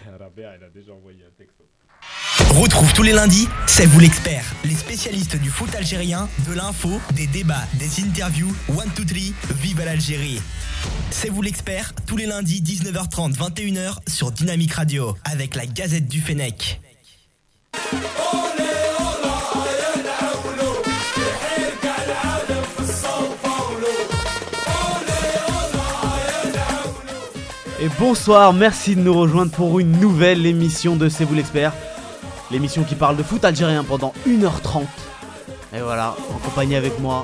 Rabea, il a déjà envoyé un texto. Retrouve tous les lundis, c'est vous l'expert, les spécialistes du foot algérien, de l'info, des débats, des interviews, one, two, three, vive l'Algérie. C'est vous l'expert, tous les lundis 19h30, 21h sur Dynamique Radio, avec la Gazette du Fennec. Et bonsoir, merci de nous rejoindre pour une nouvelle émission de C'est vous l'expert. L'émission qui parle de foot algérien pendant 1h30. Et voilà, en compagnie avec moi.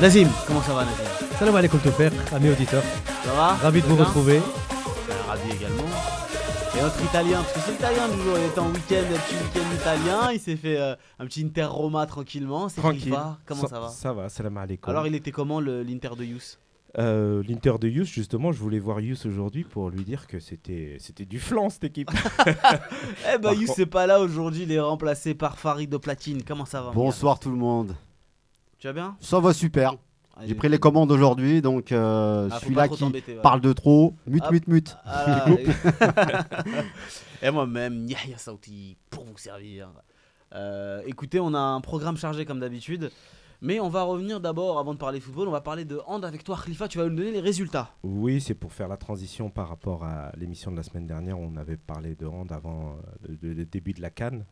Nazim, comment ça va Nazim? Salam alaikum Tofer, amis auditeurs. Ça va? Ravi de Ça vous retrouver. Ben, Ravi également. Et notre italien, parce que c'est l'italien du jour, il était en week-end, un petit week-end italien, il s'est fait euh, un petit Inter Roma tranquillement, c'est Tranquille. Comment ça, va? Ça va, salam alaikum. Alors il était comment l'Inter de Youth Euh, L'Inter de Yous, justement, je voulais voir Yous aujourd'hui pour lui dire que c'était c'était du flan cette équipe. Eh bah Par Youth contre- c'est pas là aujourd'hui, il est remplacé par Farid de Platine. Comment ça va Bonsoir tout le monde. Tu vas bien? Ça va super. J'ai pris les commandes aujourd'hui, donc euh, Ah, celui-là qui voilà. parle de trop, mute, Hop. mute, mute. Ah, et moi-même, Yahya Saouti, pour vous servir. Euh, écoutez, on a un programme chargé comme d'habitude. Mais on va revenir d'abord, avant de parler football, on va parler de hand avec toi, Khalifa. Tu vas nous donner les résultats. Oui, c'est pour faire la transition par rapport à l'émission de la semaine dernière. On avait parlé de hand avant euh, le, le début de la Cannes.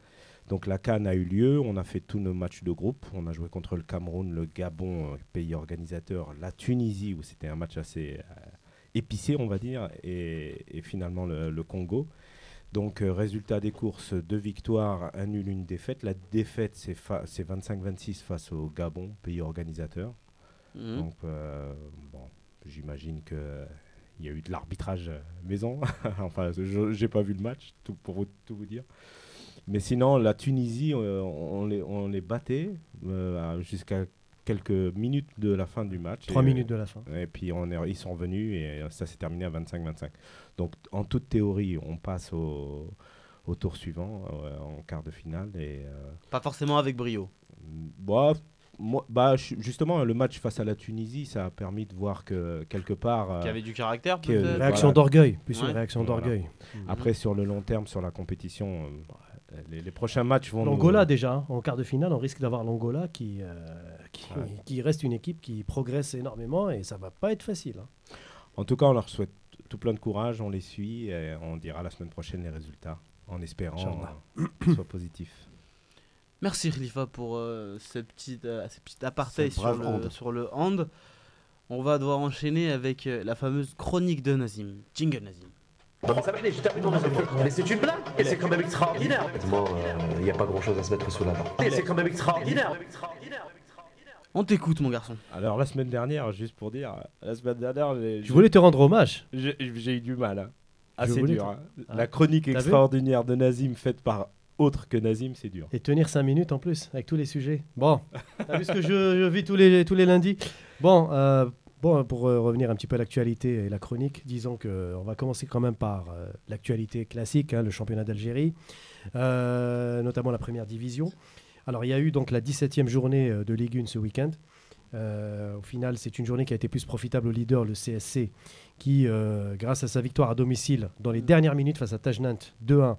Donc la Cannes a eu lieu, on a fait tous nos matchs de groupe. On a joué contre le Cameroun, le Gabon, euh, pays organisateur, la Tunisie, où c'était un match assez euh, épicé, on va dire, et, finalement le, le Congo. Donc euh, résultat des courses, deux victoires, un nul, une défaite. La défaite, c'est fa- c'est 25-26 face au Gabon, pays organisateur. Mhm. Donc, euh, bon, j'imagine que il y a eu de l'arbitrage euh, maison. enfin, je j'ai pas vu le match, tout, pour vous- tout vous dire. Mais sinon, la Tunisie, euh, on, les, on les battait euh, jusqu'à quelques minutes de la fin du match. Trois minutes de la fin. Et puis on est, ils sont venus et ça s'est terminé à 25-25. Donc en toute théorie, on passe au, au tour suivant, euh, en quart de finale. Et, euh, Pas forcément avec brio. Bah, moi, bah, ju- justement, le match face à la Tunisie, ça a permis de voir que quelque part. euh, Qui avait du caractère, peut-être Réaction voilà. d'orgueil, plus Ouais. une réaction Voilà. d'orgueil. Après, sur le long terme, sur la compétition, euh, les, les prochains matchs vont. nous- L'Angola déjà, hein. en quart de finale, on risque d'avoir l'Angola qui, euh, qui, Ouais. qui reste une équipe qui progresse énormément et ça va pas être facile. hein. En tout cas, on leur souhaite tout plein de courage, on les suit et on dira la semaine prochaine les résultats en espérant qu'ils soient positifs. Merci Khalifa pour ce petit, euh, ce euh, aparté sur le, hand. On va devoir enchaîner avec euh, la fameuse chronique de Nazim. Jingle Nazim. Non ça va, aller, j'ai je termine Mais c'est une blague Et c'est quand même extraordinaire Honnêtement, euh, Il n'y a pas grand chose à se mettre sous la dent. Et c'est quand même extraordinaire. On t'écoute mon garçon. Alors, la semaine dernière, juste pour dire, la semaine dernière, j'ai- Je voulais te rendre hommage. j'ai eu du mal. hein. Assez dur. te- hein. Ah. La chronique extraordinaire de Nazim faite par autre que Nazim, c'est dur. Et tenir 5 minutes en plus avec tous les sujets. Bon, t'as vu ce que je, je vis tous les, tous les lundis? Bon, euh, bon pour euh, revenir un petit peu à l'actualité et la chronique, disons qu'on va commencer quand même par euh, l'actualité classique, hein, le championnat d'Algérie, euh, notamment la première division. Alors il y a eu donc la 17e journée euh, de Ligue 1 ce week-end. Euh, au final, c'est une journée qui a été plus profitable au leader, le CSC, qui, euh, grâce à sa victoire à domicile dans les dernières minutes face à Tajnant 2-1,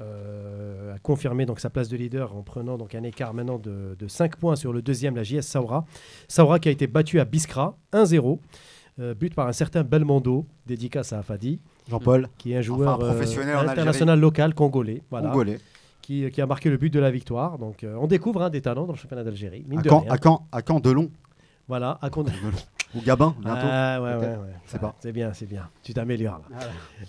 euh, a confirmé donc sa place de leader en prenant donc un écart maintenant de, de 5 points sur le deuxième, la JS Saoura. Saoura qui a été battu à Biskra 1-0, euh, but par un certain Belmondo, dédicace à Afadi, Jean-Paul, qui est un joueur Enfin, professionnel international local congolais, voilà, congolais. Qui, qui a marqué le but de la victoire. Donc euh, on découvre hein, des talents dans le championnat d'Algérie. À quand, à quand, à quand Delon Voilà, à Condé. Ou Gabin, bientôt Ah, ouais, ouais, peut-être. ouais. C'est Ah, pas. C'est bien, c'est bien. Tu t'améliores là.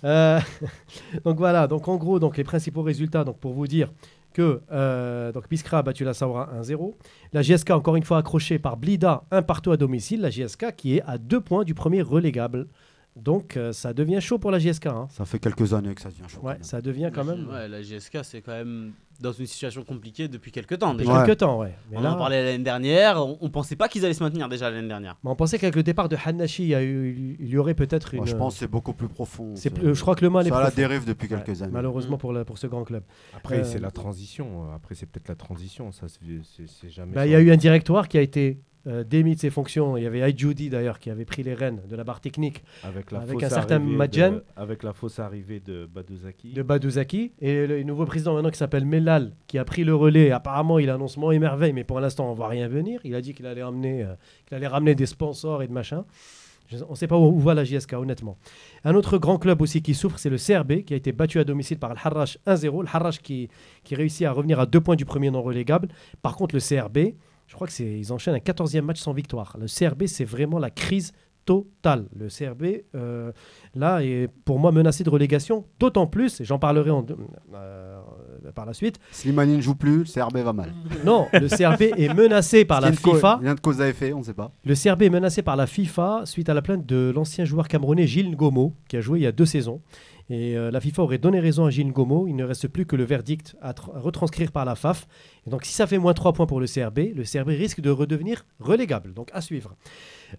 Euh, donc voilà, donc en gros, donc les principaux résultats, donc pour vous dire que euh, donc Biskra a battu la Saoura 1-0. La GSK encore une fois accrochée par Blida, un partout à domicile. La GSK qui est à deux points du premier relégable. Donc euh, ça devient chaud pour la GSK. hein. Ça fait quelques années que ça devient chaud. Ouais, ça devient quand même. Ouais, la GSK, c'est quand même dans une situation compliquée depuis quelques temps Depuis déjà. Ouais. quelques temps, ouais. Mais On là, en parlait l'année dernière, on, on pensait pas qu'ils allaient se maintenir déjà l'année dernière. mais on pensait qu'avec le départ de Hanashi, il y, a eu- il y aurait peut-être une. Moi, je pense que c'est beaucoup plus profond. c'est plus- je crois que le mal est ça a la dérive depuis Ouais, quelques années. Malheureusement pour, la- pour ce grand club. Après, Euh, c'est la transition. Après, c'est peut-être la transition. Ça, c'est c'est- c'est jamais. Bah, Il y a eu un directoire qui a été euh, démis de ses fonctions. Il y avait Aïdjoudi d'ailleurs qui avait pris les rênes de la barre technique Avec, la Avec un certain Madjan. Avec la fausse arrivée de Badouzaki. de Badouzaki. Et le nouveau président maintenant qui s'appelle Mellal qui a pris le relais. Apparemment, il annonce mon émerveille, mais pour l'instant, on ne voit rien venir. Il a dit qu'il allait, emmener, euh, qu'il allait ramener des sponsors et de machin. Je- on ne sait pas où, où va la JSK, honnêtement. Un autre grand club aussi qui souffre, c'est le CRB, qui a été battu à domicile par le Harrach 1-0. Le Harrach qui, qui réussit à revenir à deux points du premier non relégable. Par contre, le CRB, je crois qu'ils enchaînent un 14e match sans victoire. Le CRB, c'est vraiment la crise totale. Le CRB, euh, là, est pour moi menacé de relégation, d'autant plus, et j'en parlerai en- euh, par la suite. Slimani ne joue plus, le CRB va mal. Non, le CRB est menacé par la FIFA. Il y a de cause à effet, on ne sait pas. Le CRB est menacé par la FIFA suite à la plainte de l'ancien joueur camerounais Gilles Ngomo, qui a joué il y a deux saisons. Et euh, la FIFA aurait donné raison à Gilles Ngomo. Il ne reste plus que le verdict à, tr- à retranscrire par la FAF. Et donc, si ça fait moins 3 points pour le CRB, le CRB risque de redevenir relégable. Donc, à suivre.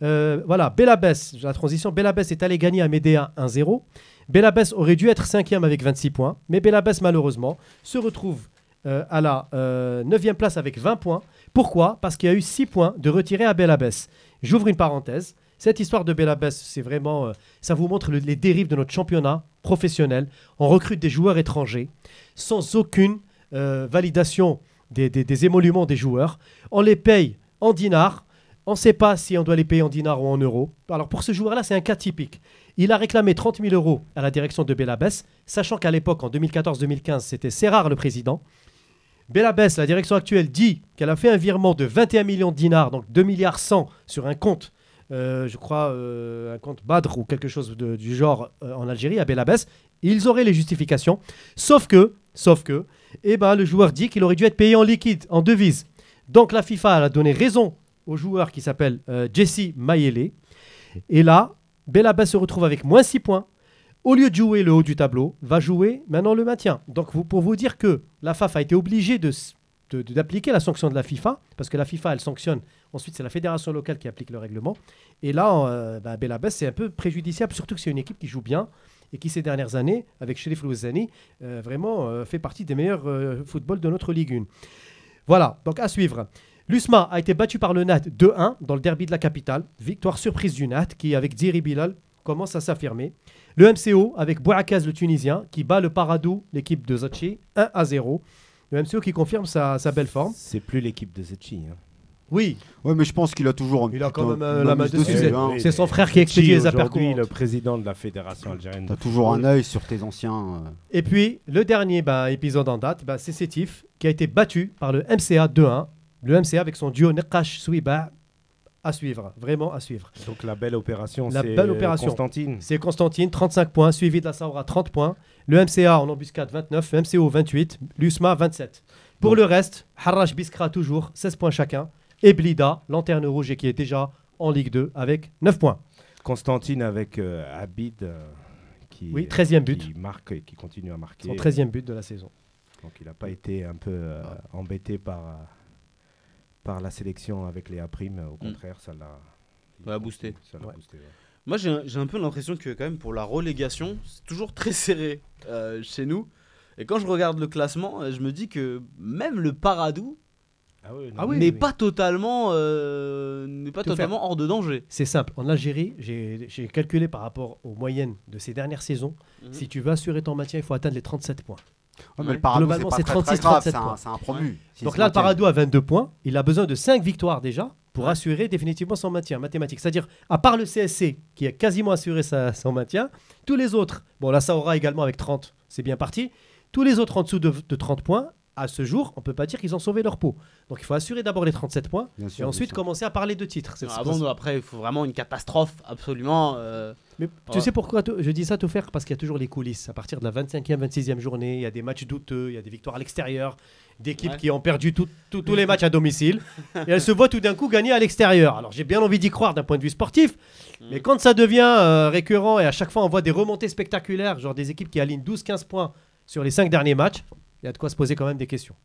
Euh, voilà, Belabès, la transition. Belabès est allé gagner à Médéa 1-0. Belabès aurait dû être cinquième avec 26 points. Mais Belabès, malheureusement, se retrouve euh, à la 9e place avec 20 points. Pourquoi? Parce qu'il y a eu 6 points de retirés à Belabès. J'ouvre une parenthèse. Cette histoire de Belabès, c'est vraiment, euh, ça vous montre le- les dérives de notre championnat professionnel. On recrute des joueurs étrangers sans aucune euh, validation des, des- des émoluments des joueurs. On les paye en dinars. On ne sait pas si on doit les payer en dinars ou en euros. Alors pour ce joueur-là, c'est un cas typique. Il a réclamé 30 000 euros à la direction de Belabès, sachant qu'à l'époque, en 2014-2015, c'était Serrar le président. Belabès, la direction actuelle, dit qu'elle a fait un virement de 21 millions de dinars, donc 2 milliards 100 sur un compte, euh, je crois, euh, un compte Badr ou quelque chose du genre euh, en Algérie, à Belabès. Ils auraient les justifications. Sauf que, sauf que, eh ben, le joueur dit qu'il aurait dû être payé en liquide, en devise. Donc la FIFA a donné raison au joueur qui s'appelle Jesse Mayele. Et là, Belabès se retrouve avec moins 6 points. Au lieu de jouer le haut du tableau, va jouer maintenant le maintien. Donc pour vous dire que la FAF a été obligée de d'appliquer la sanction de la FIFA, parce que la FIFA, elle sanctionne. Ensuite, c'est la fédération locale qui applique le règlement. Et là, euh, bah, c'est un peu préjudiciable, surtout que c'est une équipe qui joue bien et qui, ces dernières années, avec Sherif Louzani, euh, vraiment euh, fait partie des meilleurs euh, footballs de notre Ligue 1. Voilà, donc à suivre. L'USMA a été battu par le NAT 2-1 dans le derby de la capitale. Victoire surprise du NAT qui, avec Diri Bilal, commence à s'affirmer. Le MCO avec Bouakaz le Tunisien qui bat le Paradou, l'équipe de Zachi, 1 à 0. Le MCO qui confirme sa, sa belle forme. C'est plus l'équipe de Zetchi. hein. Oui, Ouais, mais je pense qu'il a toujours un Il a quand même, euh, la main dessus, dessus, c'est- hein. c'est son frère qui expédie les courantes. le président de la fédération algérienne. T'as toujours un œil sur tes anciens. euh, Et puis, le dernier bah, épisode en date, bah, c'est Sétif qui a été battu par le MCA 2-1. Le MCA avec son duo Nekash Souiba à suivre, vraiment à suivre. Donc la belle opération, c'est. Constantine. C'est Constantine, 35 points, suivi de la Saoura, 30 points. Le MCA en embuscade, 29. Le MCO, 28. L'USMA, 27. Pour Donc- le reste, Harrach Biskra, toujours, 16 points chacun. Et Blida, lanterne rouge, et qui est déjà en Ligue 2 avec 9 points. Constantine avec euh, Abid euh, qui, Oui, 13e but. qui marque et qui continue à marquer. Son 13e but de la saison. Donc il n'a pas été un peu euh, embêté par, par la sélection avec les A'. Au contraire, ça l'a a boosté. Ça l'a Ouais. boosté, ouais. Moi, j'ai un- peu l'impression que, quand même, pour la relégation, c'est toujours très serré euh, chez nous. Et quand je regarde le classement, euh, je me dis que même le Paradou Ah oui, Ah oui, n'est oui. pas totalement, euh, n'est pas Tout totalement hors de danger. C'est simple. En Algérie, j'ai j'ai calculé par rapport aux moyennes de ces dernières saisons. Mhm. Si tu veux assurer ton maintien, il faut atteindre les 37 points. Ouais, mais Ouais. le Paradou, Globalement, c'est c'est pas très, très 36, grave, 37 c'est un, points. c'est un promu. Donc là, le. Paradou a 22 points. Il a besoin de 5 victoires déjà pour assurer définitivement son maintien mathématique. C'est-à-dire, à part le CSC qui a quasiment assuré sa- son maintien, tous les autres, bon là ça aura également avec 30, c'est bien parti. Tous les autres en dessous de, de 30 points, à ce jour, on peut pas dire qu'ils ont sauvé leur peau. Donc il faut assurer d'abord les 37 points Bien et sûr, ensuite commencer à parler de titres. C'est- Ah après, il faut vraiment une catastrophe, absolument. euh, Mais tu Ouais. sais pourquoi je dis ça tout faire Parce qu'il y a toujours les coulisses. À partir de la 25e, 26e journée, il y a des matchs douteux, il y a des victoires à l'extérieur, d'équipes Ouais. qui ont perdu tout- tout- tous les matchs à domicile. et elles se voient tout d'un coup gagner à l'extérieur. Alors j'ai bien envie d'y croire d'un point de vue sportif, mais quand ça devient euh, récurrent et à chaque fois on voit des remontées spectaculaires, genre des équipes qui alignent 12-15 points sur les 5 derniers matchs, il y a de quoi se poser quand même des questions.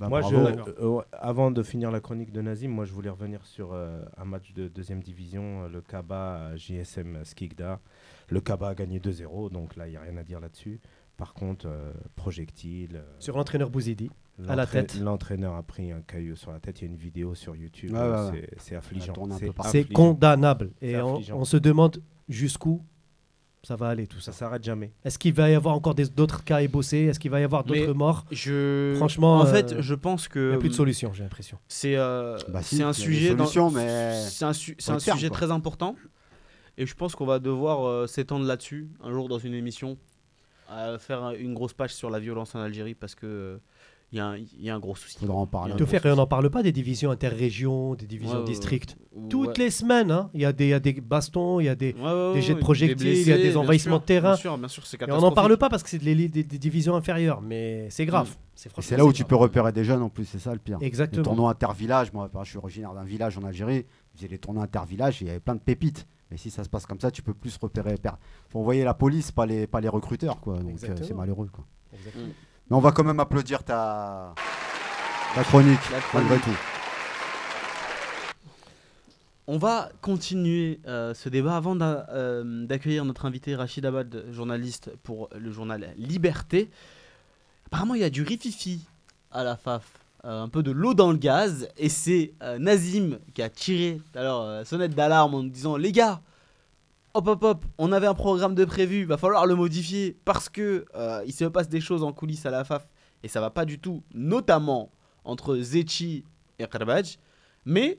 Bah, moi, je, euh, avant de finir la chronique de Nazim, moi, je voulais revenir sur euh, un match de deuxième division, euh, le Kaba JSM Skikda. Le Kaba a gagné 2-0, donc là, il n'y a rien à dire là-dessus. Par contre, euh, projectile. euh, Sur l'entraîneur Bouzidi. à la tête. L'entraîneur a pris un caillou sur la tête. Il y a une vidéo sur YouTube. C'est- affligeant. C'est condamnable. Et on se demande jusqu'où ça va aller tout ça. Ça s'arrête jamais. Est-ce qu'il va y avoir encore d'autres cas ébossés? Est-ce qu'il va y avoir d'autres morts? Je... Franchement, en euh, fait, je pense Il que n'y a plus de solution, j'ai l'impression. c'est euh, Bah si, un il sujet dans- mais c'est un, su- sujet quoi. très important et je pense qu'on va devoir euh, s'étendre là-dessus un jour dans une émission à faire un- une grosse page sur la violence en Algérie parce que euh, il y, a un- il y a un gros souci. faudra en parler. Il faire, et on n'en parle pas des divisions interrégions, des divisions Ouais, districts. ouais. Toutes Ouais. les semaines, hein, il y, a des- il y a des bastons, il y a des... Ouais, ouais, des jets de projectiles, il y a des envahissements sûr, de terrain. Bien sûr, bien sûr, c'est Et on n'en parle pas parce que c'est des, des- des divisions inférieures, mais c'est grave. Mm. C'est là où tu peux repérer des jeunes en plus, c'est ça le pire. Les Exactement. tournois inter-villages, moi je suis originaire d'un village en Algérie, je faisais les tournois inter-villages et il y avait plein de pépites. Mais si ça se passe comme ça, tu peux plus repérer. per- faut envoyer la police, pas les, pas les recruteurs, quoi. Donc euh, c'est malheureux, quoi. Exactement. Mais on va quand même applaudir ta, ta chronique, La malgré chronique. tout. On va continuer euh, ce débat avant euh, d'accueillir notre invité Rachid Abad, journaliste pour le journal Liberté. Apparemment, il y a du rififi à la FAF, euh, un peu de l'eau dans le gaz, et c'est Nazim qui a tiré alors sonnette d'alarme en disant les gars, hop hop hop, on avait un programme de prévu, va falloir le modifier parce que euh, il se passe des choses en coulisses à la FAF et ça va pas du tout, notamment entre Zetchi et Karbadj, mais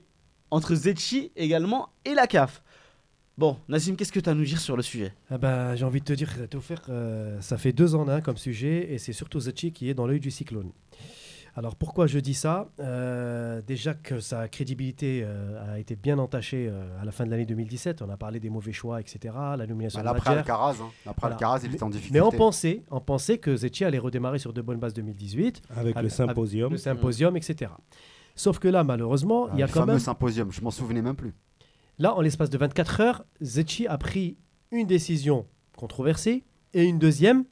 entre Zetchi également et la CAF. Bon, Nazim, qu'est-ce que tu as à nous dire sur le sujet? Ah bah, J'ai envie de te dire, Taufer, euh, ça fait deux en un comme sujet, et c'est surtout Zetchi qui est dans l'œil du cyclone. Alors pourquoi je dis ça? Euh, Déjà que sa crédibilité euh, a été bien entachée euh, à la fin de l'année 2017. On a parlé des mauvais choix, etc. La nomination Bah, de. Alcaraz, hein. Voilà. Alcaraz, il Mais- était en difficulté. Mais on pensait, on pensait que Zetchi allait redémarrer sur de bonnes bases 2018, Avec, Avec- le symposium. le symposium, etc. Sauf que là, malheureusement, Ah, il y a le quand fameux même... symposium, je m'en souvenais même plus. Là, en l'espace de 24 heures, Zetchi a pris une décision controversée et une deuxième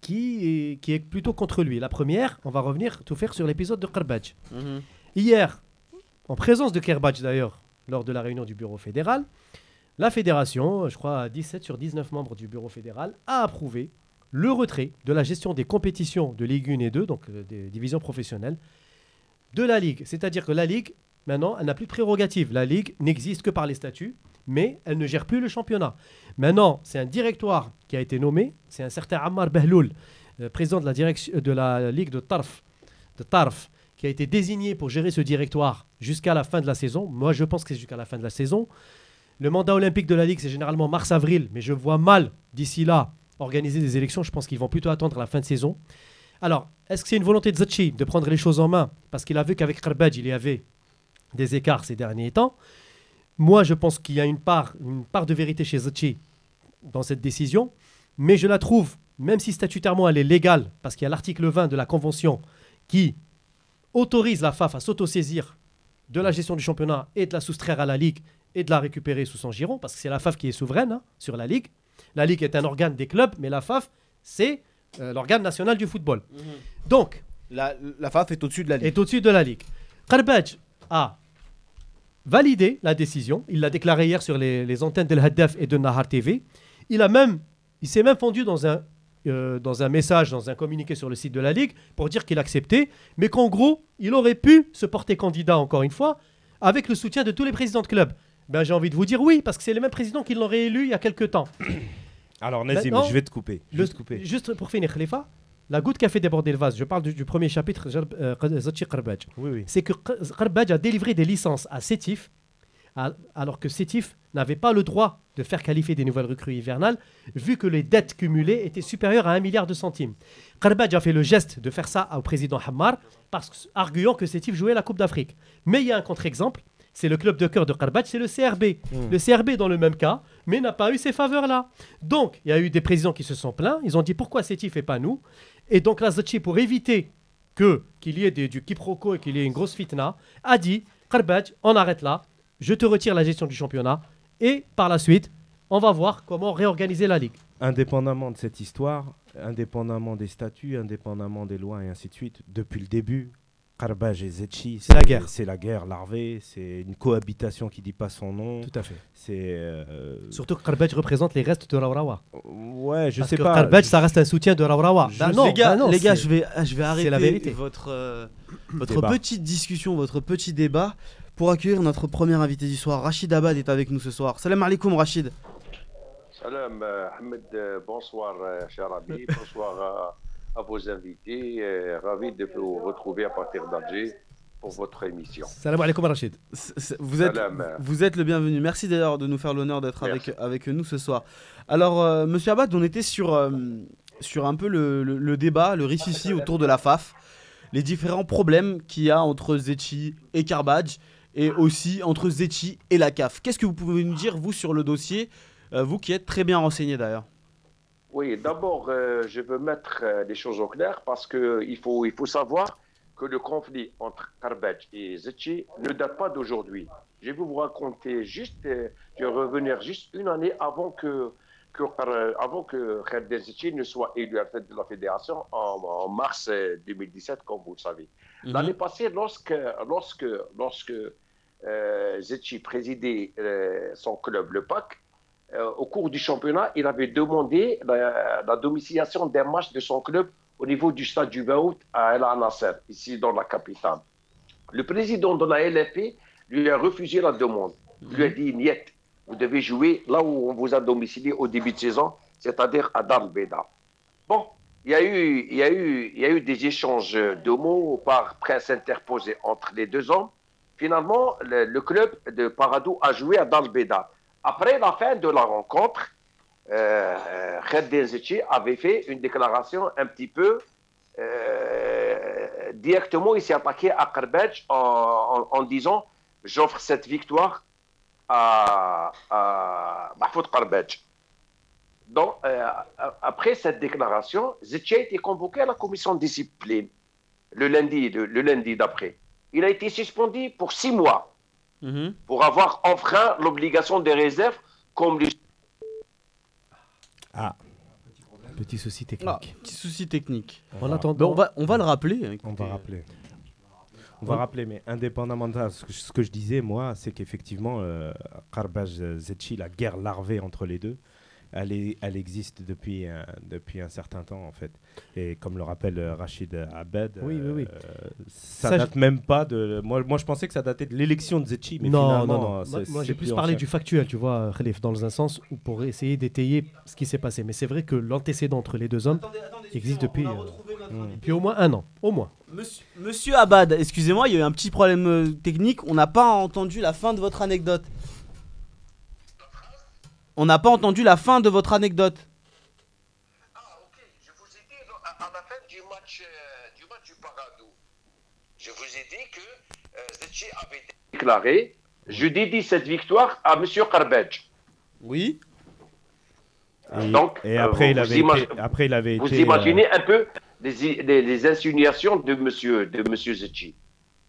qui est, qui est plutôt contre lui. La première, on va revenir tout faire sur l'épisode de Karbadj. Hier, en présence de Kerbadj d'ailleurs, lors de la réunion du bureau fédéral, la fédération, je crois 17 sur 19 membres du bureau fédéral, a approuvé le retrait de la gestion des compétitions de Ligue 1 et 2, donc euh, des divisions professionnelles, de la Ligue. C'est-à-dire que la Ligue, maintenant, elle n'a plus de prérogatives. La Ligue n'existe que par les statuts, mais elle ne gère plus le championnat. Maintenant, c'est un directoire qui a été nommé, c'est un certain Ammar Behloul, euh, président de la, direction, de la Ligue de Tarf, de Tarf, qui a été désigné pour gérer ce directoire jusqu'à la fin de la saison. Moi, je pense que c'est jusqu'à la fin de la saison. Le mandat olympique de la Ligue, c'est généralement mars-avril, mais je vois mal d'ici là organiser des élections. Je pense qu'ils vont plutôt attendre la fin de saison. Alors, est-ce que c'est une volonté de Zachi de prendre les choses en main? Parce qu'il a vu qu'avec Karbadj, il y avait des écarts ces derniers temps. Moi, je pense qu'il y a une part, une part de vérité chez Zachi dans cette décision, mais je la trouve, même si statutairement elle est légale, parce qu'il y a l'article 20 de la Convention qui autorise la FAF à s'autosaisir de la gestion du championnat et de la soustraire à la Ligue et de la récupérer sous son giron, parce que c'est la FAF qui est souveraine hein, sur la Ligue. La Ligue est un organe des clubs, mais la FAF, c'est euh, l'organe national du football. Donc, La, la FAF est au-dessus de la Ligue. est au-dessus de la Ligue. A validé la décision. Il l'a déclaré hier sur les, les antennes de Haddaf et de Nahar TV. Il a même, il s'est même fondu dans un, euh, dans un message, dans un communiqué sur le site de la Ligue pour dire qu'il acceptait, mais qu'en gros, il aurait pu se porter candidat encore une fois avec le soutien de tous les présidents de clubs. Ben, j'ai envie de vous dire oui, parce que c'est les mêmes présidents qui l'ont réélu il y a quelques temps. Alors, Nazim, Maintenant, je vais te couper. Je Le- vais te couper. juste pour finir, Khalifa, la goutte qui a fait déborder le vase, je parle du, du premier chapitre, euh, Oui, oui. c'est que Karbadj a délivré des licences à Sétif, à- alors que Sétif n'avait pas le droit de faire qualifier des nouvelles recrues hivernales, vu que les dettes cumulées étaient supérieures à 1 milliard de centimes. Karbadj a fait le geste de faire ça au président Hammar, parce arguant que Sétif jouait la Coupe d'Afrique. Mais il y a un contre-exemple, c'est le club de cœur de Karbadj, c'est le CRB. Le CRB dans le même cas, mais n'a pas eu ces faveurs-là. Donc, il y a eu des présidents qui se sont plaints, ils ont dit pourquoi Sétif et pas nous? Et donc, la Zachi, pour éviter que qu'il y ait du quiproquo et qu'il y ait une grosse fitna, a dit Karbadj, on arrête là, je te retire la gestion du championnat et par la suite, on va voir comment réorganiser la ligue. Indépendamment de cette histoire, indépendamment des statuts, indépendamment des lois et ainsi de suite, depuis le début, Karbaj et Zetchi, C'est la guerre. C'est la guerre larvée, c'est une cohabitation qui dit pas son nom. Tout à fait. C'est. euh, Surtout que Karbej représente les restes de Rawrawa. Ouais, je Parce sais que pas. Karbej, ça reste un soutien de Rawrawa. Je- Bah non, les gars, bah non, les gars je, vais, je vais arrêter la vérité. votre, euh, votre Débat. petite discussion, votre petit débat pour accueillir notre premier invité du soir. Rachid Abad est avec nous ce soir. Salam alaikum Rachid. Salam, euh, Ahmed, euh, bonsoir, euh, cher ami, bonsoir à, vos invités. euh, ravi de vous retrouver à partir d'Alger pour votre émission. Salam alaikum Rachid. Vous êtes, Salam, vous êtes le bienvenu. Merci d'ailleurs de nous faire l'honneur d'être avec, avec nous ce soir. Alors, euh, monsieur Abad, on était sur, euh, sur un peu le, le- le débat, le rififi autour de la FAF, les différents problèmes qu'il y a entre Zetchi et Karbadj, et aussi entre Zetchi et la CAF. Qu'est-ce que vous pouvez nous dire, vous, sur le dossier, euh, vous qui êtes très bien renseigné d'ailleurs? Oui, d'abord, euh, je veux mettre euh, les choses au clair parce qu'il faut, il faut savoir que le conflit entre Karbach et Zetchi ne date pas d'aujourd'hui. Je vais vous raconter juste, euh, je vais revenir juste une année avant que, que, Kar- avant que Khaled Zetchi ne soit élu à la tête de la fédération en, en mars euh, 2017, comme vous le savez. L'année passée, lorsque, lorsque, lorsque euh, Zetchi présidait euh, son club, le PAC, euh, au cours du championnat, il avait demandé la, la domiciliation d'un match de son club au niveau du stade du 20 août à El Nasser, ici dans la capitale. Le président de la LFP lui a refusé la demande. Il lui a dit Niet, vous devez jouer là où on vous a domicilié au début de saison, c'est-à-dire à Beda. Bon, il y, a eu, il, y a eu, il y a eu des échanges de mots par presse interposée entre les deux hommes. Finalement, le, le club de Paradou a joué à Dar Beda. Après la fin de la rencontre, euh, Khaled Zetchi avait fait une déclaration un petit peu euh, directement, il s'est attaqué à Karbej en, disant j'offre cette victoire à, à Mahfoud Karbej. Donc, euh, après cette déclaration, Zetchi a été convoqué à la commission discipline le lundi, le lundi d'après. Il a été suspendu pour six mois Mhm. pour avoir enfreint l'obligation des réserves comme le Ah, Petit souci Ah, technique. petit souci technique. En attendant, on, va, on va le rappeler. hein, on va rappeler. On va rappeler, mais indépendamment de ça, ce que, ce que je disais, moi, c'est qu'effectivement, euh, Karbaj Zetchi, la guerre larvée entre les deux, elle, est- elle existe depuis, un- depuis un certain temps, en fait. Et comme le rappelle euh, Rachid Abed, Oui, oui, oui. euh, ça, Ça, date même pas de. Moi, moi, je pensais que ça datait de l'élection de Zetchi, mais non, finalement, non, non. Moi, j'ai plus plus parlé du factuel, tu vois, Khalif, dans un sens où pour essayer d'étayer ce qui s'est passé. Mais c'est vrai que l'antécédent entre les deux hommes existe depuis, euh, depuis au moins un an. Au moins. Monsieur, Monsieur Abad, excusez-moi, il y a eu un petit problème euh, technique. On n'a pas entendu la fin de votre anecdote. On n'a pas entendu la fin de votre anecdote. Ah, ok. Je vous ai dit à, à la fin du match, euh, du match du Paradou, je vous ai dit que euh, Zetchi avait déclaré Je dédie cette victoire à M. Karbej. Oui. Et, Donc, et euh, après, il avait été, imag- après, il avait Vous été, euh, imaginez un peu les, i- les- les insinuations de M. De monsieur Zetchi.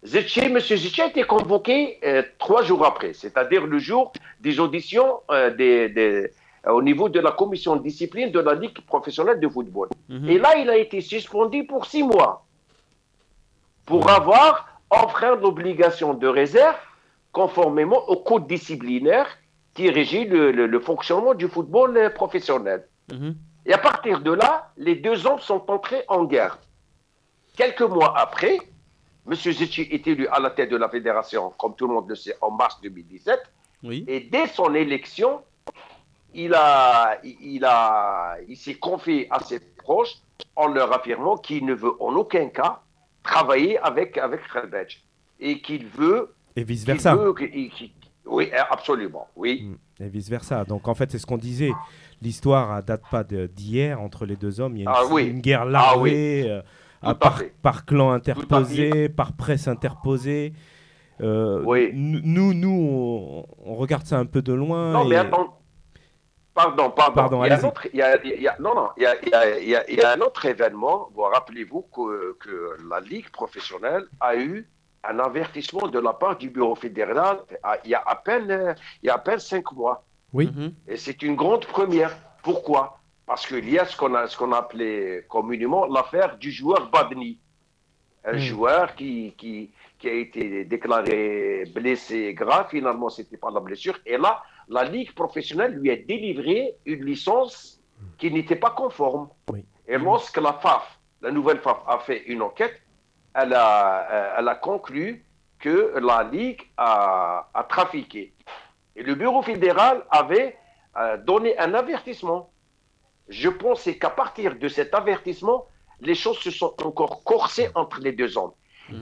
Zetchi, M. Zetchi a été convoqué euh, trois jours après, c'est-à-dire le jour des auditions euh, des- des- euh, au niveau de la commission de discipline de la Ligue professionnelle de football. Mhm. Et là, il a été suspendu pour six mois pour avoir enfreint l'obligation de réserve conformément au code disciplinaire qui régit le, le- le fonctionnement du football professionnel. Mhm. Et à partir de là, les deux hommes sont entrés en guerre. Quelques mois après, M. Zetchi est élu à la tête de la fédération, comme tout le monde le sait, en mars 2017. Oui. Et dès son élection, il, a, il, a, il s'est confié à ses proches en leur affirmant qu'il ne veut en aucun cas travailler avec, avec. Et qu'il veut. et vice qu'il versa. veut qu'il- qu'il- oui, absolument. Oui. Et vice versa. Donc en fait, c'est ce qu'on disait. L'histoire ne date pas d'hier entre les deux hommes. Il y a une, Ah oui. une guerre Ah larvée euh, à par, par clan interposé, par presse interposée. Euh, Oui. Nous, nous on, on regarde ça un peu de loin. Non, mais attends. Pardon, pardon. Pardon, il y a un autre, il y a- il y a- non, non, il y a, il y a- il y a- il y a un autre événement. Vous rappelez-vous que, que la Ligue professionnelle a eu un avertissement de la part du bureau fédéral à- il y a à peine, euh, il y a à peine cinq mois. Oui. Et c'est une grande première. Pourquoi? Parce qu'il y a ce qu'on a, ce qu'on a appelé communément l'affaire du joueur Badni. un Mm. joueur qui, qui, qui a été déclaré blessé grave. Finalement, c'était pas la blessure. Et là, la Ligue professionnelle lui a délivré une licence qui n'était pas conforme. Oui. Et lorsque la FAF, la nouvelle FAF, a fait une enquête, elle a, euh, elle a conclu que la Ligue a, a trafiqué. Et le bureau fédéral avait euh, donné un avertissement. Je pensais qu'à partir de cet avertissement, les choses se sont encore corsées entre les deux hommes.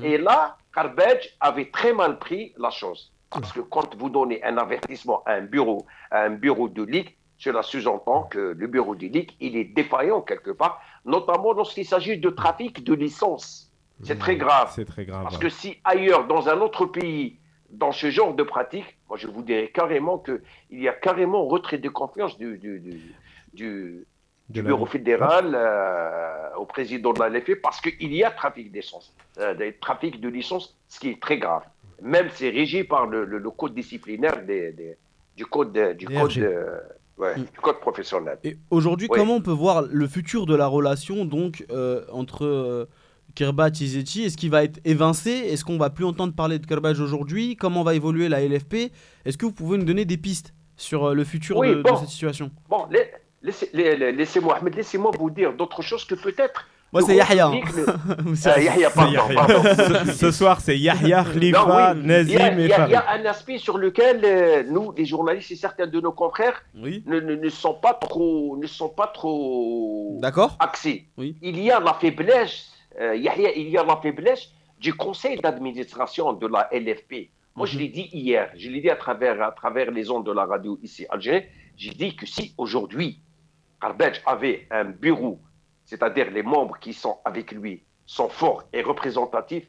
Et là, Karbej avait très mal pris la chose. Parce que quand vous donnez un avertissement à un bureau, à un bureau de ligue, cela sous-entend que le bureau de ligue, il est défaillant quelque part, notamment lorsqu'il s'agit de trafic de licences. C'est très grave. C'est très grave. Parce que si ailleurs, dans un autre pays, dans ce genre de pratique, moi je vous dirais carrément qu'il y a carrément retrait de confiance du, du, du, du- bureau fédéral euh, au président de la LFP parce qu'il y a trafic d'essence, euh, des trafic de licence, ce qui est très grave. Même c'est régi par le, le- le code disciplinaire des, des- du code, du, euh, ouais, Mm. du code professionnel. Et aujourd'hui, Oui. comment on peut voir le futur de la relation donc euh, entre et Zetchi Est-ce qu'il va être évincé? Est-ce qu'on va plus entendre parler de Kirbach aujourd'hui? Comment va évoluer la LFP Est-ce que vous pouvez nous donner des pistes sur le futur Oui, de, cette situation? Bon, laissez- la- la- laissez-moi, Ahmed, laissez-moi vous dire d'autres choses que peut-être. Moi, c'est Yahya. Euh, Yahya, pardon, ce, soir, c'est Yahya, Non, Khalifa, oui, il y, Nazim et il y a un aspect sur lequel euh, nous, les journalistes et certains de nos confrères, ne, ne- ne sont pas trop, ne sont pas trop d'accord. axés. Oui. Il y a la faiblesse, euh, Yahya, il y a la faiblesse du conseil d'administration de la LFP. Moi, je Mhm. l'ai dit hier, je l'ai dit à travers, à travers les ondes de la radio ici algérienne, j'ai dit que si aujourd'hui, Karbej avait un bureau, c'est-à-dire les membres qui sont avec lui sont forts et représentatifs,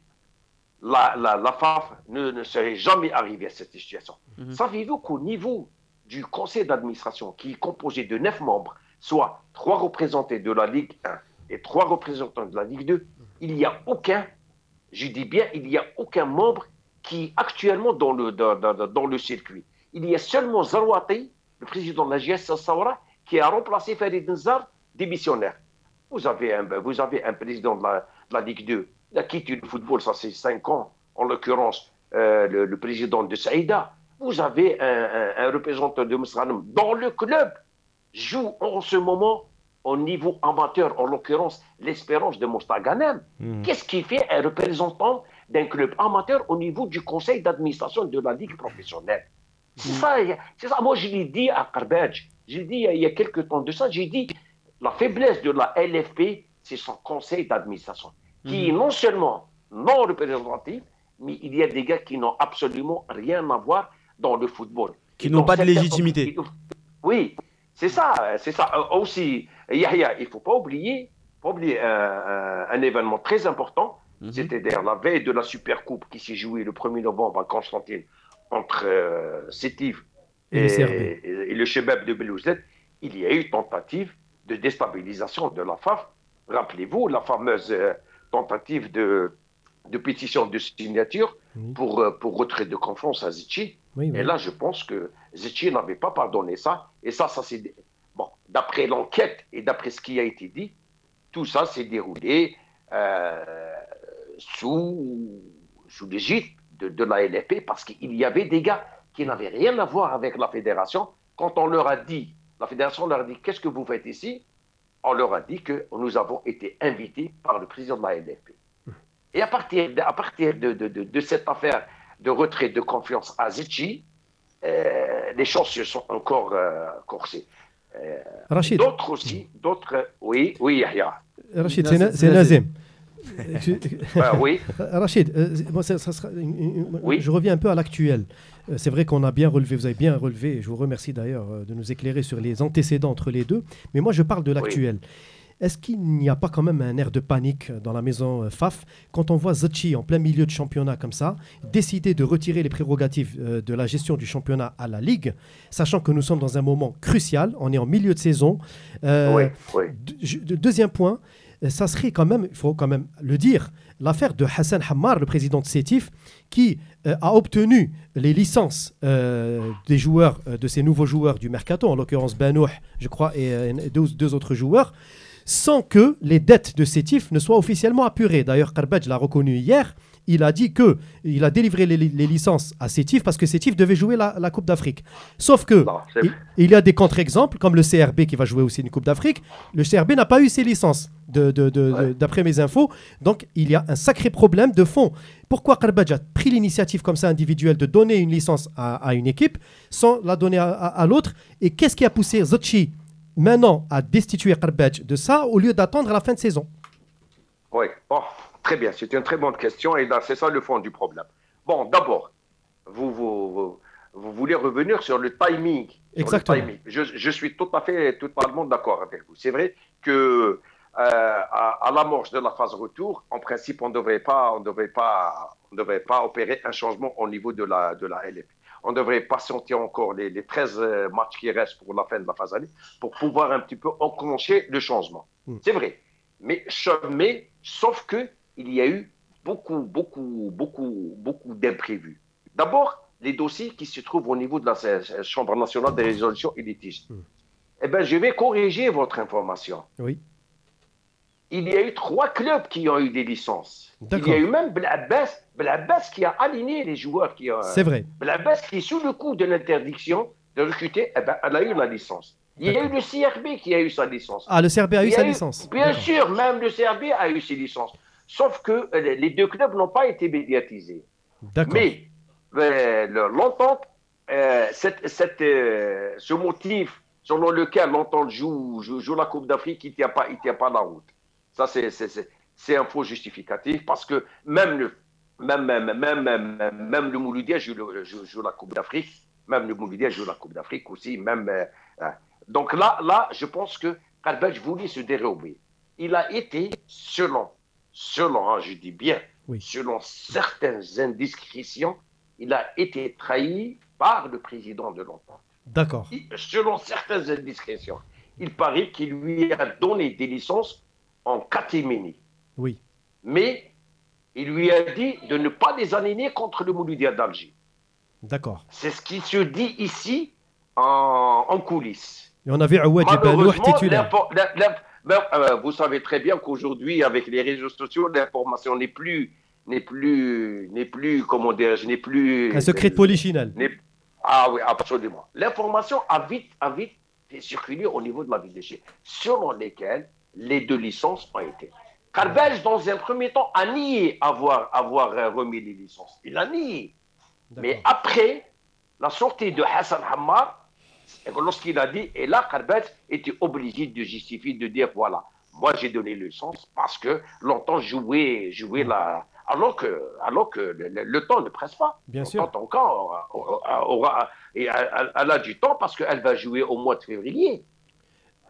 la, la, la FAF ne, ne serait jamais arrivée à cette situation. Mhm. Savez-vous qu'au niveau du conseil d'administration, qui est composé de neuf membres, soit trois représentés de la Ligue 1 et trois représentants de la Ligue 2, il n'y a aucun, je dis bien, il n'y a aucun membre qui est actuellement dans le, dans, dans- dans le circuit. Il y a seulement Zarouati, le président de la GS Saoura, qui a remplacé Farid Nzar, démissionnaire. Vous avez un, vous avez un président de la, de la Ligue 2, il a quitté le football, ça c'est 5 ans, en l'occurrence euh, le, le président de Saïda. Vous avez un, un- un représentant de Msranem dans le club, joue en ce moment au niveau amateur, en l'occurrence l'espérance de Mostaganem. Mhm. Qu'est-ce qui fait un représentant d'un club amateur au niveau du conseil d'administration de la Ligue professionnelle? C'est ça, c'est ça. Moi, je l'ai dit à Karbadj, j'ai dit il y a quelques temps de ça, j'ai dit la faiblesse de la LFP, c'est son conseil d'administration, qui est non seulement non représentatif, mais il y a des gars qui n'ont absolument rien à voir dans le football. Qui n'ont pas de légitimité. Oui, c'est ça, c'est ça. Euh, Aussi, Yahya, il ne faut pas oublier, pas oublier un, un- un événement très important, Mhm. c'est-à-dire la veille de la Super Coupe qui s'est jouée le 1er novembre à Constantine entre euh, Sétif Et et, le et- Chebab de Belouzet. Il y a eu tentative de déstabilisation de la FAF. Rappelez-vous la fameuse euh, tentative de, de pétition de signature Oui. pour, euh, pour retrait de confiance à. Oui, oui. Et là, je pense que Zetchi n'avait pas pardonné ça. Et ça, ça s'est. Bon, d'après l'enquête et d'après ce qui a été dit, tout ça s'est déroulé euh, sous, sous l'égide de, de la LFP parce qu'il y avait des gars qui n'avaient rien à voir avec la fédération. Quand on leur a dit, la fédération leur a dit Qu'est-ce que vous faites ici? On leur a dit que nous avons été invités par le président de la LFP. Et à partir de, à partir de, de- de- de cette affaire de retrait de confiance à Zichy, euh, les choses se sont encore euh, corsées. Rachid, D'autres aussi, d'autres. Oui, oui, Yahya. Rachid, c'est c'est- Na- c'est c'est Nazim. Euh, oui, Rachid, euh, moi, ça- ça sera une- une- Oui. je reviens un peu à l'actuel. Euh, C'est vrai qu'on a bien relevé, vous avez bien relevé, et je vous remercie d'ailleurs euh, de nous éclairer sur les antécédents entre les deux. Mais moi, je parle de l'actuel. Est-ce qu'il n'y a pas quand même un air de panique dans la maison euh, FAF quand on voit Zachi en plein milieu de championnat comme ça décider de retirer les prérogatives euh, de la gestion du championnat à la Ligue, sachant que nous sommes dans un moment crucial, on est en milieu de saison. Euh, oui, oui. deuxième point, euh, ça serait quand même, il faut quand même le dire, l'affaire de Hassan Hammar, le président de Sétif, qui euh, a obtenu les licences euh, des joueurs, euh, de ces nouveaux joueurs du mercato, en l'occurrence Benouh, je crois, et deux, deux autres joueurs, sans que les dettes de Sétif ne soient officiellement apurées. D'ailleurs, Karbadj l'a reconnu hier. Il a dit que il a délivré les, les licences à Sétif parce que Sétif devait jouer la, la Coupe d'Afrique. Sauf que Non, c'est- il, il y a des contre-exemples, comme le CRB qui va jouer aussi une Coupe d'Afrique. Le CRB n'a pas eu ses licences, de- de- de- de- d'après mes infos. Donc, il y a un sacré problème de fond. Pourquoi Karbadj a pris l'initiative comme ça individuelle de donner une licence à, à une équipe sans la donner à, à- à l'autre? Et qu'est-ce qui a poussé Zotchi maintenant à destituer Karbadj de ça au lieu d'attendre la fin de saison? Oui, bon, très bien. C'est une très bonne question et c'est ça le fond du problème. Bon, d'abord, vous, vous, vous, vous voulez revenir sur le timing. sur le Exactement. timing. Je, je suis tout à fait, totalement d'accord avec vous. C'est vrai que euh, à, à l'amorce de la phase retour, en principe, on ne devrait pas, on devrait pas, on devrait pas opérer un changement au niveau de la, de la LFP. On devrait patienter encore les, les 13 euh, matchs qui restent pour la fin de la phase année pour pouvoir un petit peu enclencher le changement. Mm. C'est vrai. Mais, mais sauf que il y a eu beaucoup, beaucoup, beaucoup, beaucoup d'imprévus. D'abord, les dossiers qui se trouvent au niveau de la Chambre nationale des résolutions et litiges. Mm. Eh bien, je vais corriger votre information. Oui. Il y a eu trois clubs qui ont eu des licences. Il y a eu même Blabès, Blabès qui a aligné les joueurs qui ont. C'est vrai. Blabès qui sous le coup de l'interdiction de recruter, eh ben, elle a eu la licence. Il y a eu le CRB qui a eu sa licence. Ah, le CRB a eu sa eu- licence. Bien sûr, même le CRB a eu ses licences. Sauf que euh, les deux clubs n'ont pas été médiatisés. Mais euh, le- l'entente, euh, cette- cette, euh, ce motif selon lequel l'entente joue, joue, joue la Coupe d'Afrique, il ne tient, pas- il tient pas la route. Ça, c'est- un faux justificatif parce que même le, même, même, même, même, le Mouloudia joue, joue- joue la Coupe d'Afrique. Même le Mouloudia joue la Coupe d'Afrique aussi. Même, hein. Donc là, là, je pense que Kalbej voulait se dérober. Il a été, selon, selon, hein, je dis bien, Oui. selon certaines indiscrétions, il a été trahi par le président de l'entente. D'accord. Selon certaines indiscrétions, il paraît qu'il lui a donné des licences en catéménie. Oui. Mais il lui a dit de ne pas les aligner contre le Mouloudia d'Alger. D'accord. C'est ce qui se dit ici en, en coulisses. Et on avait Aouad Belouh Malheureusement, titulaire. Ben, euh, vous savez très bien qu'aujourd'hui, avec les réseaux sociaux, l'information n'est plus, n'est plus, n'est plus, comment dirais-je, n'est plus. Un secret de polichinelle. Ah oui, absolument. L'information a vite, a vite fait circuler au niveau de la ville de Chine, selon lesquelles les deux licences ont été. Carbelge, dans un premier temps, a nié avoir, avoir euh, remis les licences. Il a nié. Mais après la sortie de Hassan Hammar, lorsqu'il a dit, et là, Karbet était obligé de justifier, de dire voilà, moi j'ai donné le sens parce que longtemps jouer, jouer la. Alors que, alors que le, le- le temps ne presse pas. Bien En sûr. tant qu'aura- aura, aura- et elle, elle a du temps parce qu'elle va jouer au mois de février.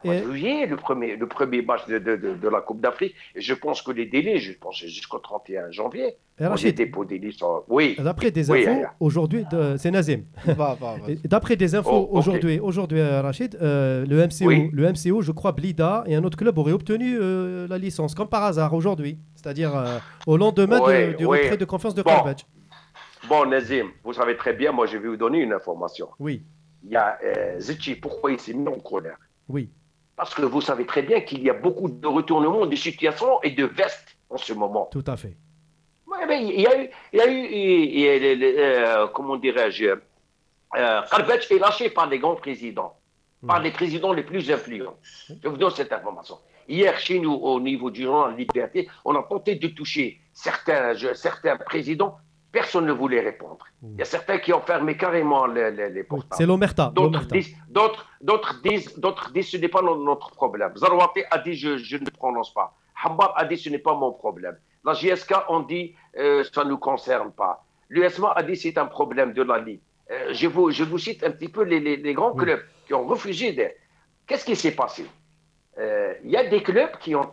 Au mois de Et- février, le premier, le premier match de, de- de- de la Coupe d'Afrique. Je pense que les délais, je pense jusqu'au 31 janvier. Rachid, dépôts des licences. Oui. d'après des infos, aujourd'hui, c'est Nazim. D'après des infos, Oh, aujourd'hui, aujourd'hui, euh, Rachid, euh, le MCO, Oui. le MCO, je crois, Blida et un autre club auraient obtenu euh, la licence, comme par hasard, aujourd'hui. C'est-à-dire euh, au lendemain du retrait de confiance de Bon. Bon, Nazim, vous savez très bien, moi je vais vous donner une information. Oui, Il y a euh, Zetchi, pourquoi il s'est mis en colère? Oui, Parce que vous savez très bien qu'il y a beaucoup de retournements de situation et de vestes en ce moment. tout à fait. Mais il y a eu, il y a eu, il y a le- le- euh, comment dirais-je, euh, est lâché par les grands présidents, par Mm. les présidents les plus influents. Je vous donne cette information. Hier, chez nous, au niveau du journal Liberté, on a tenté de toucher certains, certains présidents. Personne ne voulait répondre. Il y a certains qui ont fermé carrément les, les, portables. C'est l'Omerta. D'autres disent, d'autres, disent, d'autres disent, ce n'est pas no- notre problème. Zarouati a dit, je, je ne prononce pas. Hambar a dit, ce n'est pas mon problème. La JSK, on dit, euh, ça ne nous concerne pas. L'USMA a dit, c'est un problème de la Ligue. Euh, je, vous, je vous cite un petit peu les, grands Oui. clubs qui ont refusé de... Qu'est-ce qui s'est passé? Euh, Il y a des clubs qui ont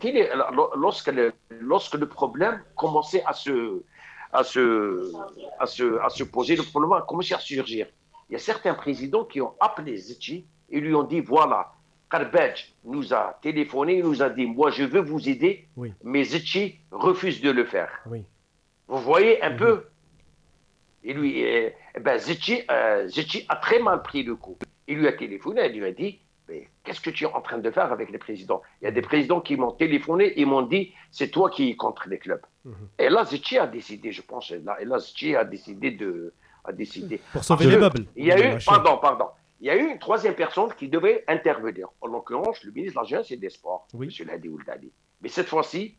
lorsque le, lorsque le problème commençait à se, à se, à se, à se poser, le problème a commencé à surgir. Il y a certains présidents qui ont appelé Zetchi et lui ont dit voilà, Karbej nous a téléphoné, il nous a dit moi je veux vous aider, Oui. mais Zetchi refuse de le faire. Oui. Vous voyez un Mhm. peu? Et lui, euh, eh ben, Zetchi, euh, a très mal pris le coup. Il lui a téléphoné, il lui a dit mais qu'est-ce que tu es en train de faire avec les présidents? Il y a des présidents qui m'ont téléphoné et m'ont dit c'est toi qui es contre les clubs. Mhm. Et là, Zetchi a décidé, je pense, et là, et là a décidé de. A décidé. Pour sauver Parce les meubles. Il y a eu, pardon, pardon. Il y a eu une troisième personne qui devait intervenir. En l'occurrence, le ministre de la Jeunesse et des Sports, Oui. M. Ladi Ouldadi. Mais cette fois-ci,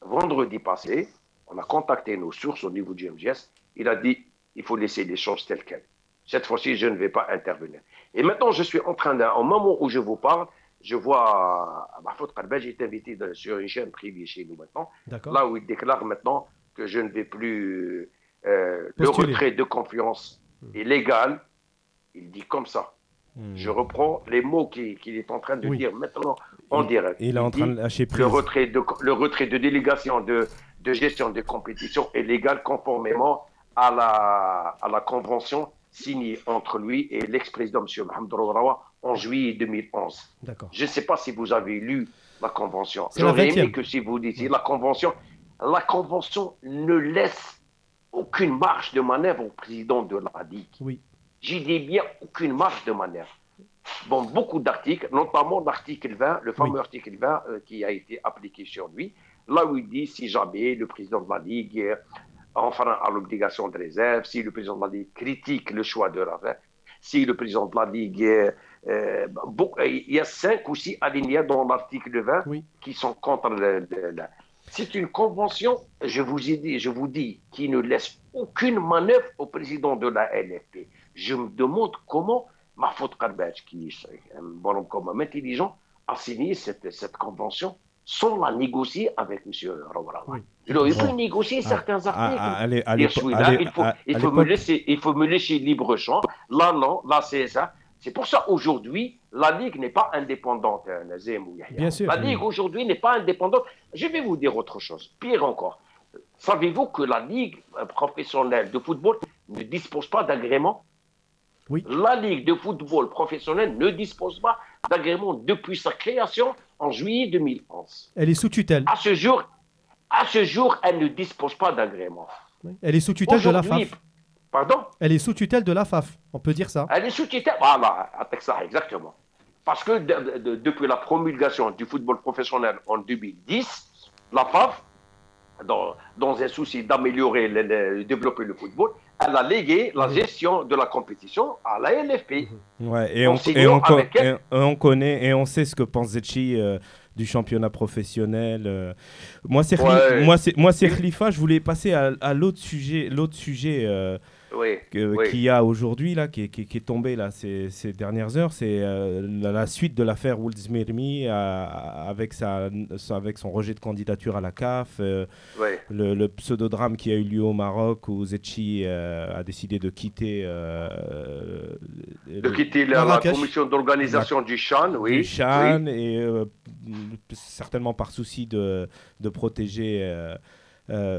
vendredi passé, on a contacté nos sources au niveau du MGS. Il a dit il faut laisser les choses telles quelles. Cette fois-ci, je ne vais pas intervenir. Et maintenant, je suis en train d'un. Au moment où je vous parle, je vois Mahfoud Karbej est invité dans- sur une chaîne privée chez nous maintenant, D'accord. là où il déclare maintenant que je ne vais plus. euh, le retrait de confiance est légal. Il dit comme ça. Hmm. Je reprends les mots qu'il est en train de Oui. dire maintenant en direct. Il est en train de lâcher prise. le retrait de, le retrait de délégation de, de gestion des compétitions est légal conformément à la, à la convention signée entre lui et l'ex-président M. Mohamed Rourawa en juillet 2011. D'accord. Je ne sais pas si vous avez lu la convention. J'aurais 20e. aimé que si vous disiez la convention, la convention ne laisse aucune marge de manœuvre au président de la Ligue. Oui. J'y dis bien aucune marge de manœuvre. Bon, beaucoup d'articles, notamment l'article 20, le fameux Oui. article 20 euh, qui a été appliqué sur lui, là où il dit si jamais le président de la Ligue euh, enfreint à l'obligation de réserve, si le président de la Ligue critique le choix de réserve, si le président de la Ligue. euh, euh, bon, il y a cinq ou six alinéas dans l'article 20 Oui. qui sont contre le- C'est une convention, je vous, ai dit, je vous dis, qui ne laisse aucune manœuvre au président de la LFP. Je me demande comment Mahfoud Karbaj, qui est un bonhomme comme un intelligent, a signé cette, cette convention sans la négocier avec M. Rawala. Oui. Il aurait Bon. négocier certains articles. il faut, il me laisser, il faut me laisser libre champ. Là, non, là, c'est ça. C'est pour ça, aujourd'hui, la Ligue n'est pas indépendante, hein, Nazem ou Yahya. Bien sûr. La Ligue, aujourd'hui, n'est pas indépendante. Je vais vous dire autre chose. Pire encore. Savez-vous que la Ligue professionnelle de football ne dispose pas d'agrément? Oui. La Ligue de football professionnel ne dispose pas d'agrément depuis sa création en juillet 2011. Elle est sous tutelle. À ce jour, à ce jour, elle ne dispose pas d'agrément. Elle est sous tutelle de la FAF. Pardon? Elle est sous tutelle de la FAF. On peut dire ça. Elle est sous tutelle. Voilà, avec ça, exactement. Parce que de- de- depuis la promulgation du football professionnel en 2010, la FAF, dans, dans un souci d'améliorer, le- développer le football, elle a légué la gestion de la compétition à la LFP. Ouais, et on, et, signant on, co- avec elle. et on connaît et on sait ce que pense Zetchi euh, du championnat professionnel. euh. Moi, c'est Ouais. moi, moi, c'est Khalifa. Je voulais passer à, à l'autre sujet, l'autre sujet euh, Oui, que- oui. qu'il y a aujourd'hui là, qui, est- qui qui est tombé là ces, ces dernières heures, c'est euh, la, la suite de l'affaire Wouldsmirmi avec sa, sa- avec son rejet de candidature à la CAF. euh, oui. le, le pseudodrame qui a eu lieu au Maroc où Zetchi euh, a décidé de quitter euh, De le- quitter la, la commission d'organisation du Chan, oui. du Chan et euh, certainement par souci de, de protéger euh, euh,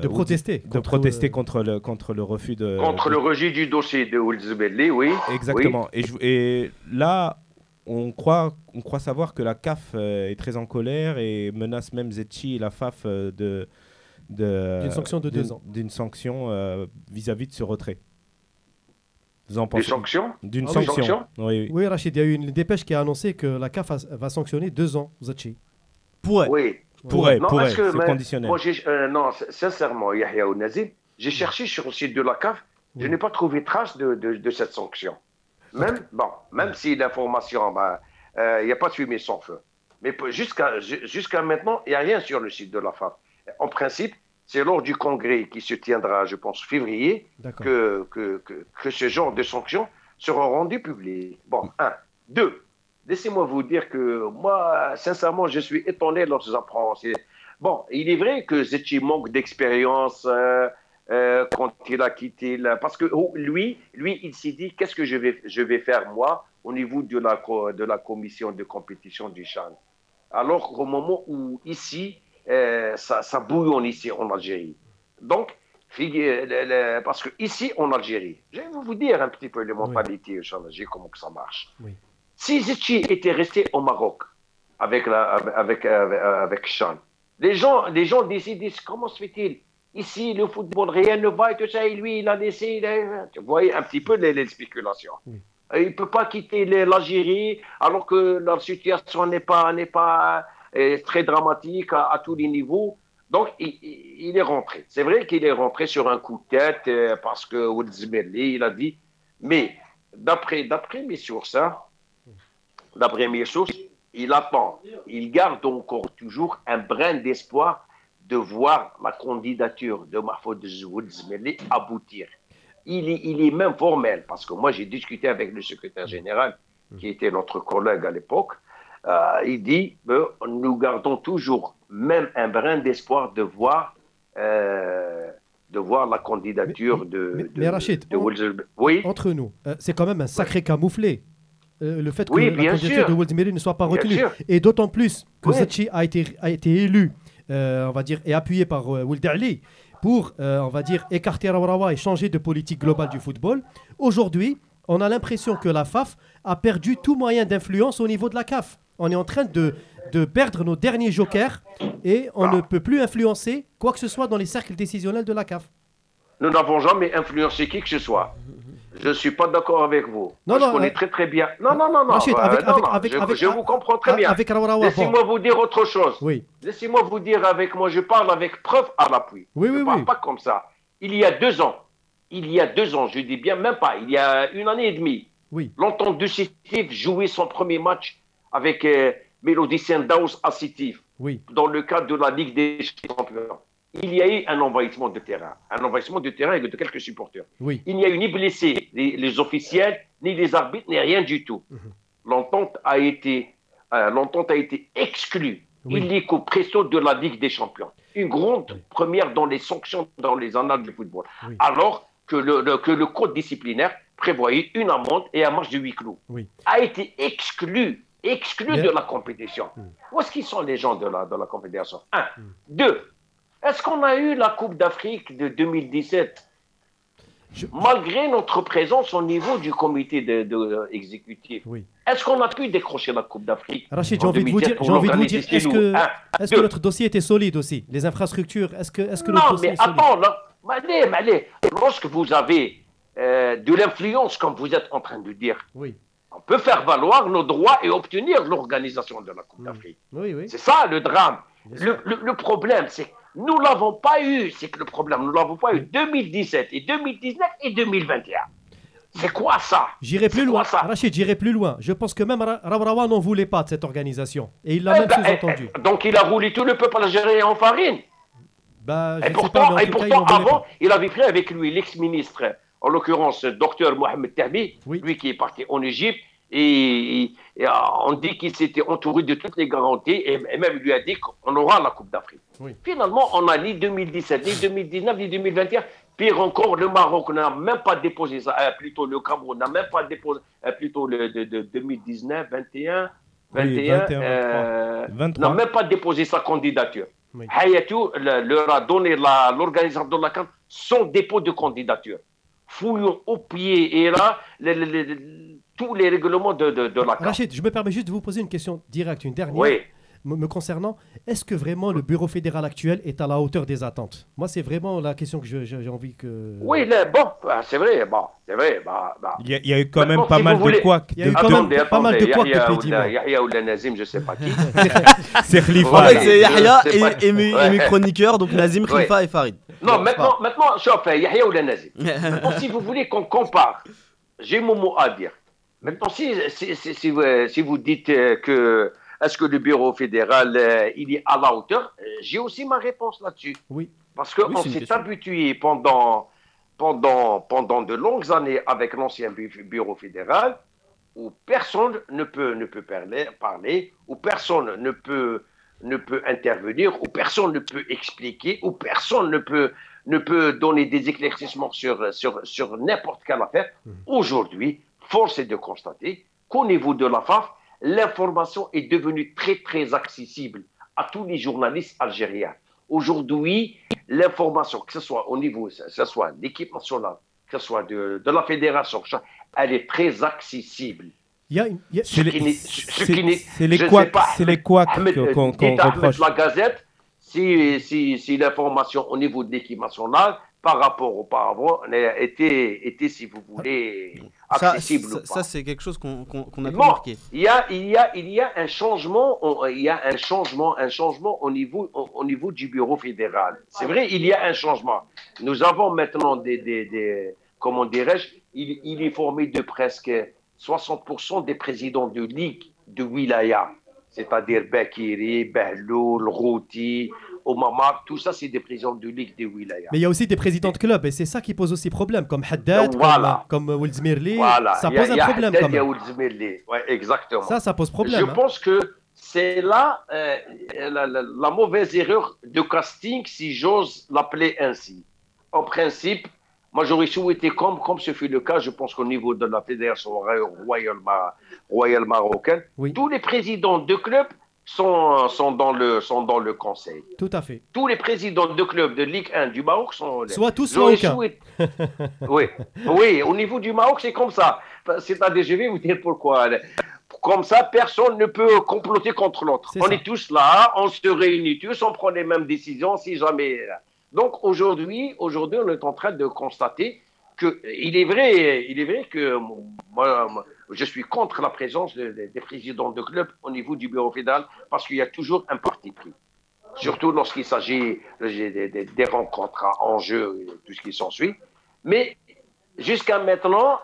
De ou protester. de contre, protester euh, contre le contre le refus de Contre de- le rejet du dossier de Oulzbelli, oui. exactement et, je- et là on croit on croit savoir que la CAF euh, est très en colère et menace même Zetchi et la FAF euh, de de- D'une sanction de deux d'une- ans. d'une sanction euh, vis-à-vis de ce retrait vous en Des pensez sanctions? D'une Ah oui. sanction Sanction oui, oui. Oui, Rachid, il y a eu une dépêche qui a annoncé que la CAF va- va sanctionner deux ans Zachi. Pourrait. Oui. Pourrait Non, pourrait c'est conditionnel Moi, euh, non, sincèrement, Yahya ou Nazim, j'ai cherché sur le site de la CAF, je n'ai pas trouvé trace de, de- de cette sanction. Même, bon, même si l'information, euh, il n'y a pas de fumée sans feu. Mais jusqu'à ju- jusqu'à maintenant, il n'y a rien sur le site de la FAF. En principe, c'est lors du congrès qui se tiendra, je pense, février, que, que, que, que ce genre de sanctions seront rendues publiques. Bon, un. Deux, laissez-moi vous dire que moi, sincèrement, je suis étonné lorsque j'apprends. Bon, il est vrai que Zetchi manque d'expérience euh, euh, quand il a quitté la... Parce que oh, lui, lui, il s'est dit, qu'est-ce que je vais, je vais faire, moi, au niveau de la, de la commission de compétition du Chan? Alors qu'au moment où, ici, euh, ça, ça bouillonne ici en Algérie. Donc, parce que ici en Algérie, je vais vous dire un petit peu les mentalités en Algérie, comment que ça marche. Oui. Si Zetchi était resté au Maroc avec, la, avec, avec, avec Chan, les gens, les gens décident, comment se fait-il? Ici, le football, rien ne va et tout ça, et lui, il a laissé. il a- Tu voyez un petit peu les, les spéculations. Oui. Il ne peut pas quitter l'Algérie alors que la situation n'est pas, n'est pas euh, très dramatique à, à tous les niveaux. Donc, il, il- il est rentré. C'est vrai qu'il est rentré sur un coup de tête euh, parce que Ould Zmerli, il a dit. Mais d'après, d'après mes sources, hein, d'après mes sources, il attend, il garde encore toujours un brin d'espoir de voir la candidature de Mahfoud Ould Zmerli aboutir. Il est, il est même formel, parce que moi j'ai discuté avec le secrétaire général, qui était notre collègue à l'époque. Euh, il dit euh, nous gardons toujours même un brin d'espoir de voir, euh, de voir la candidature de, mais- de, mais Rachid, de on- Ould Zmerli. Oui, Entre nous, euh, c'est quand même un sacré camouflé. Euh, le fait que Oui, la candidature sûr. de Woldemiri ne soit pas retenue. Et d'autant plus que Oui. Zetchi a été, a été élu, euh, on va dire, et appuyé par euh, Ali pour, euh, on va dire, écarter Rawarawa et changer de politique globale du football. Aujourd'hui, on a l'impression que la FAF a perdu tout moyen d'influence au niveau de la CAF. On est en train de, de perdre nos derniers jokers et on ne peut plus influencer quoi que ce soit dans les cercles décisionnels de la CAF. nous n'avons jamais influencé qui que ce soit. Je ne suis pas d'accord avec vous. Non, Moi, non, je connais euh, très très bien. Non, non, non, non. Rachid, euh, avec- non, avec- non, avec- je, avec- je vous comprends très bien. Bon. Laissez-moi vous dire autre chose. Oui, Laissez-moi vous dire avec moi, je parle avec preuve à l'appui. Oui, je oui, ne parle oui. pas comme ça. Il y a deux ans, il y a deux ans, je dis bien même pas, il y a une année et demie, oui, l'entente de Sétif jouait son premier match avec euh, Mélodie Sendaus à Sétif oui. dans le cadre de la Ligue des Champions. Il y a eu un envahissement de terrain. Un envahissement de terrain avec de quelques supporters. Oui. Il n'y a eu ni blessés, les, les officiels, ni les arbitres, ni rien du tout. Mhm. L'entente a été, euh, l'entente a été exclue, Oui. illico presto de la Ligue des Champions. Une grande première dans les sanctions dans les annales du football. Oui. Alors que le, le- que le code disciplinaire prévoyait une amende et un match de huis clos. Oui. A été exclu, exclu de la compétition. Mhm. Où est-ce qu'ils sont les gens de la, de la confédération Un. Mhm. Deux. Est-ce qu'on a eu la Coupe d'Afrique de 2017 Je- malgré notre présence au niveau du comité de, de- euh, exécutif Oui. Est-ce qu'on a pu décrocher la Coupe d'Afrique? Rachid, j'ai en envie de vous 2017 dire, pour j'ai envie de vous l'organiser dire, chez est-ce que, Un. est-ce que Deux. notre dossier était solide aussi? Les infrastructures, est-ce que, est-ce que le Non, dossier mais est solide? attends, là, mais allez, mais allez, lorsque vous avez euh, de l'influence, comme vous êtes en train de dire, Oui, on peut faire valoir nos droits et obtenir l'organisation de la Coupe Mm. d'Afrique. oui, oui. C'est ça le drame. Le, le- le problème, c'est que nous ne l'avons pas eu. C'est que le problème, nous ne l'avons pas eu 2017 et 2019 et 2021. C'est quoi ça? J'irai plus loin. ça? Rachid, j'irai plus loin. Je pense que même Ra- Rawrawa n'en voulait pas de cette organisation. Et il l'a Eh même ben, sous-entendu. eh, Donc il a roulé tout le peuple algérien en farine. Bah, Et pas, pourtant, et cas, il pourtant voulait avant, pas. il avait pris avec lui l'ex-ministre, en l'occurrence docteur Mohamed Tahmi, Oui. lui qui est parti en Égypte, et, et, euh, on dit qu'il s'était entouré de toutes les garanties, et, et même lui a dit qu'on aura la Coupe d'Afrique. Oui. Finalement, on n'a ni 2017, ni 2019, ni 2021. Pire encore, le Maroc n'a même pas déposé ça, euh, plutôt le Cameroun n'a même pas déposé, euh, plutôt le de, de 2019, 21, Oui, 21, 21, euh, 23. n'a même pas déposé sa candidature. Oui. Hayatou le- leur a donné l'organisation de la CAN son dépôt de candidature. Fouillons au pied et là le- le- le- le- tous les règlements de, de, de la CAN. Rachid, je me permets juste de vous poser une question directe, une dernière. Oui. me concernant, est-ce que vraiment le bureau fédéral actuel est à la hauteur des attentes? Moi, c'est vraiment la question que j'ai envie que. Oui, là, bon, bah, c'est vrai, bon, c'est vrai. Bah, bah. Il y, a- il y a eu quand même pas si mal de couacs. Il y a eu quand même Attendez, pas mal de attendez, couacs Yahya ou la- Nazim, je sais pas qui. C'est Khalifa. En fait, c'est Yahya et, et mes, et mes chroniqueurs, donc Nazim. Khalifa et Farid. Non, Bon, maintenant, maintenant, sauf Yahya ou la Nazim. Maintenant, si vous voulez qu'on compare, j'ai mon mot à dire. Maintenant, si, si, si, si vous, si vous dites euh, que est-ce que le bureau fédéral euh, il est à la hauteur, euh, j'ai aussi ma réponse là-dessus. Oui. Parce qu'on Oui, s'est habitué pendant, pendant, pendant de longues années avec l'ancien bu- bureau fédéral où personne ne peut, ne peut parler, parler, où personne ne peut, ne peut intervenir, où personne ne peut expliquer, où personne ne peut, ne peut donner des éclaircissements sur, sur, sur n'importe quelle affaire. Mhm. Aujourd'hui, force est de constater qu'au niveau de la FAF, l'information est devenue très, très accessible à tous les journalistes algériens. Aujourd'hui, l'information, que ce soit au niveau, que ce soit de l'équipe nationale, que ce soit de, de la fédération, elle est très accessible. C'est les, que- qu'on Ahmed reproche. la Gazette, si, si, si l'information au niveau de l'équipe nationale par rapport auparavant était, était, si vous voulez, accessible ça- ou pas. ça, c'est quelque chose qu'on a Bon, remarquer. Il y a, il y a, il y a un changement, on- il y a un changement, un changement au niveau, au, au niveau du bureau fédéral. C'est vrai, il y a un changement. Nous avons maintenant des, des, des comment dirais-je, il, il est formé de presque 60% des présidents de ligue de wilaya, c'est-à-dire Bakiri, Behloul, Routi, Omamar, tout ça, c'est des présidents de ligue de wilaya. Mais il y a aussi des présidents de clubs et c'est ça qui pose aussi problème, comme Haddad, Voilà. comme, comme. Voilà, Ça a- pose un problème Haddad. Oulzmirli. Ouais, exactement. Ça, ça pose problème. Je hein. pense que c'est là euh, la, la- la mauvaise erreur de casting, si j'ose l'appeler ainsi. En principe, moi j'aurais souhaité, comme, comme ce fut le cas, je pense qu'au niveau de la fédération royale, royale marocaine, Oui. tous les présidents de clubs sont, sont, dans le, sont dans le conseil. Tout à fait. Tous les présidents de clubs de Ligue 1 du Maroc sont. Soit tous, soit aucun. souhaité- oui, oui, au niveau du Maroc, c'est comme ça. C'est-à-dire, je vais vous dire pourquoi. Comme ça, personne ne peut comploter contre l'autre. C'est On ça. est tous là, on se réunit tous, on prend les mêmes décisions si jamais. Donc aujourd'hui, aujourd'hui, on est en train de constater que il est vrai, il est vrai que moi, moi, je suis contre la présence de- de- des présidents de clubs au niveau du bureau fédéral parce qu'il y a toujours un parti pris. Surtout lorsqu'il s'agit des, des- des rencontres à enjeu et tout ce qui s'ensuit. Mais jusqu'à maintenant,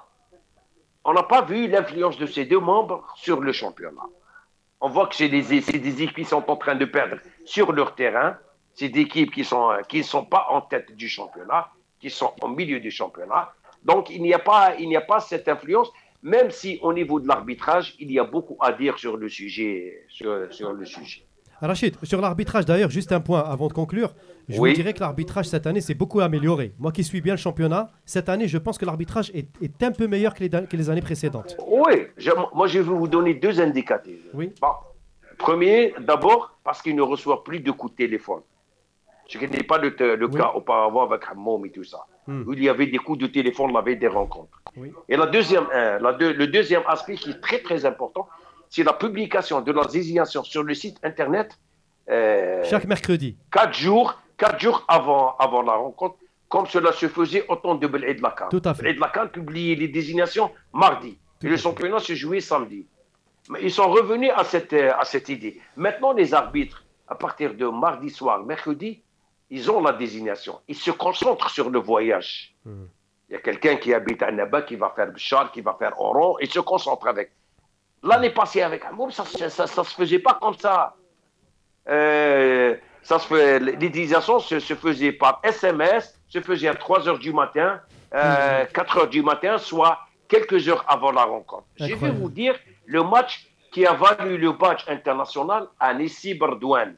on n'a pas vu l'influence de ces deux membres sur le championnat. On voit que c'est des, des équipes qui sont en train de perdre sur leur terrain. C'est des équipes qui ne sont, qui sont pas en tête du championnat, qui sont au milieu du championnat. Donc, il n'y a pas, il n'y a pas cette influence, même si au niveau de l'arbitrage, il y a beaucoup à dire sur le sujet. Sur, sur le sujet. Rachid, sur l'arbitrage d'ailleurs, juste un point avant de conclure. Je Oui. vous dirais que l'arbitrage cette année s'est beaucoup amélioré. Moi qui suis bien le championnat, cette année, je pense que l'arbitrage est, est un peu meilleur que les, que les années précédentes. Oui, je- moi je vais vous donner deux indicateurs. Oui. Bon. Premier, d'abord, parce qu'il ne reçoit plus de coups de téléphone. Ce qui n'est pas le, Oui. cas auparavant avec Hammom et tout ça. Hmm. Où il y avait des coups de téléphone la veille des rencontres. Oui. Et la deuxième, euh, la deux- le deuxième aspect qui est très très important, c'est la publication de la désignation sur le site internet euh, Chaque mercredi. quatre jours, quatre jours avant, avant la rencontre, comme cela se faisait au temps de Beled Lakan. Tout à fait. Beled Lakan publiait les désignations mardi. Tout et le championnat se jouait samedi. Mais ils sont revenus à cette, euh, à cette idée. Maintenant, les arbitres, à partir de mardi soir, mercredi, ils ont la désignation. Ils se concentrent sur le voyage. Hmm. Il y a quelqu'un qui habite à Naba, qui va faire Bchar, qui va faire Oran, et se concentre avec. L'année passée avec Hamoum, ça ne se faisait pas comme ça. Euh, ça se l'utilisation se, se faisait par SMS, se faisait à 3 heures du matin, euh, 4 heures du matin, soit quelques heures avant la rencontre. Je vais vous dire le match qui a valu le badge international à Nissi Bardouane,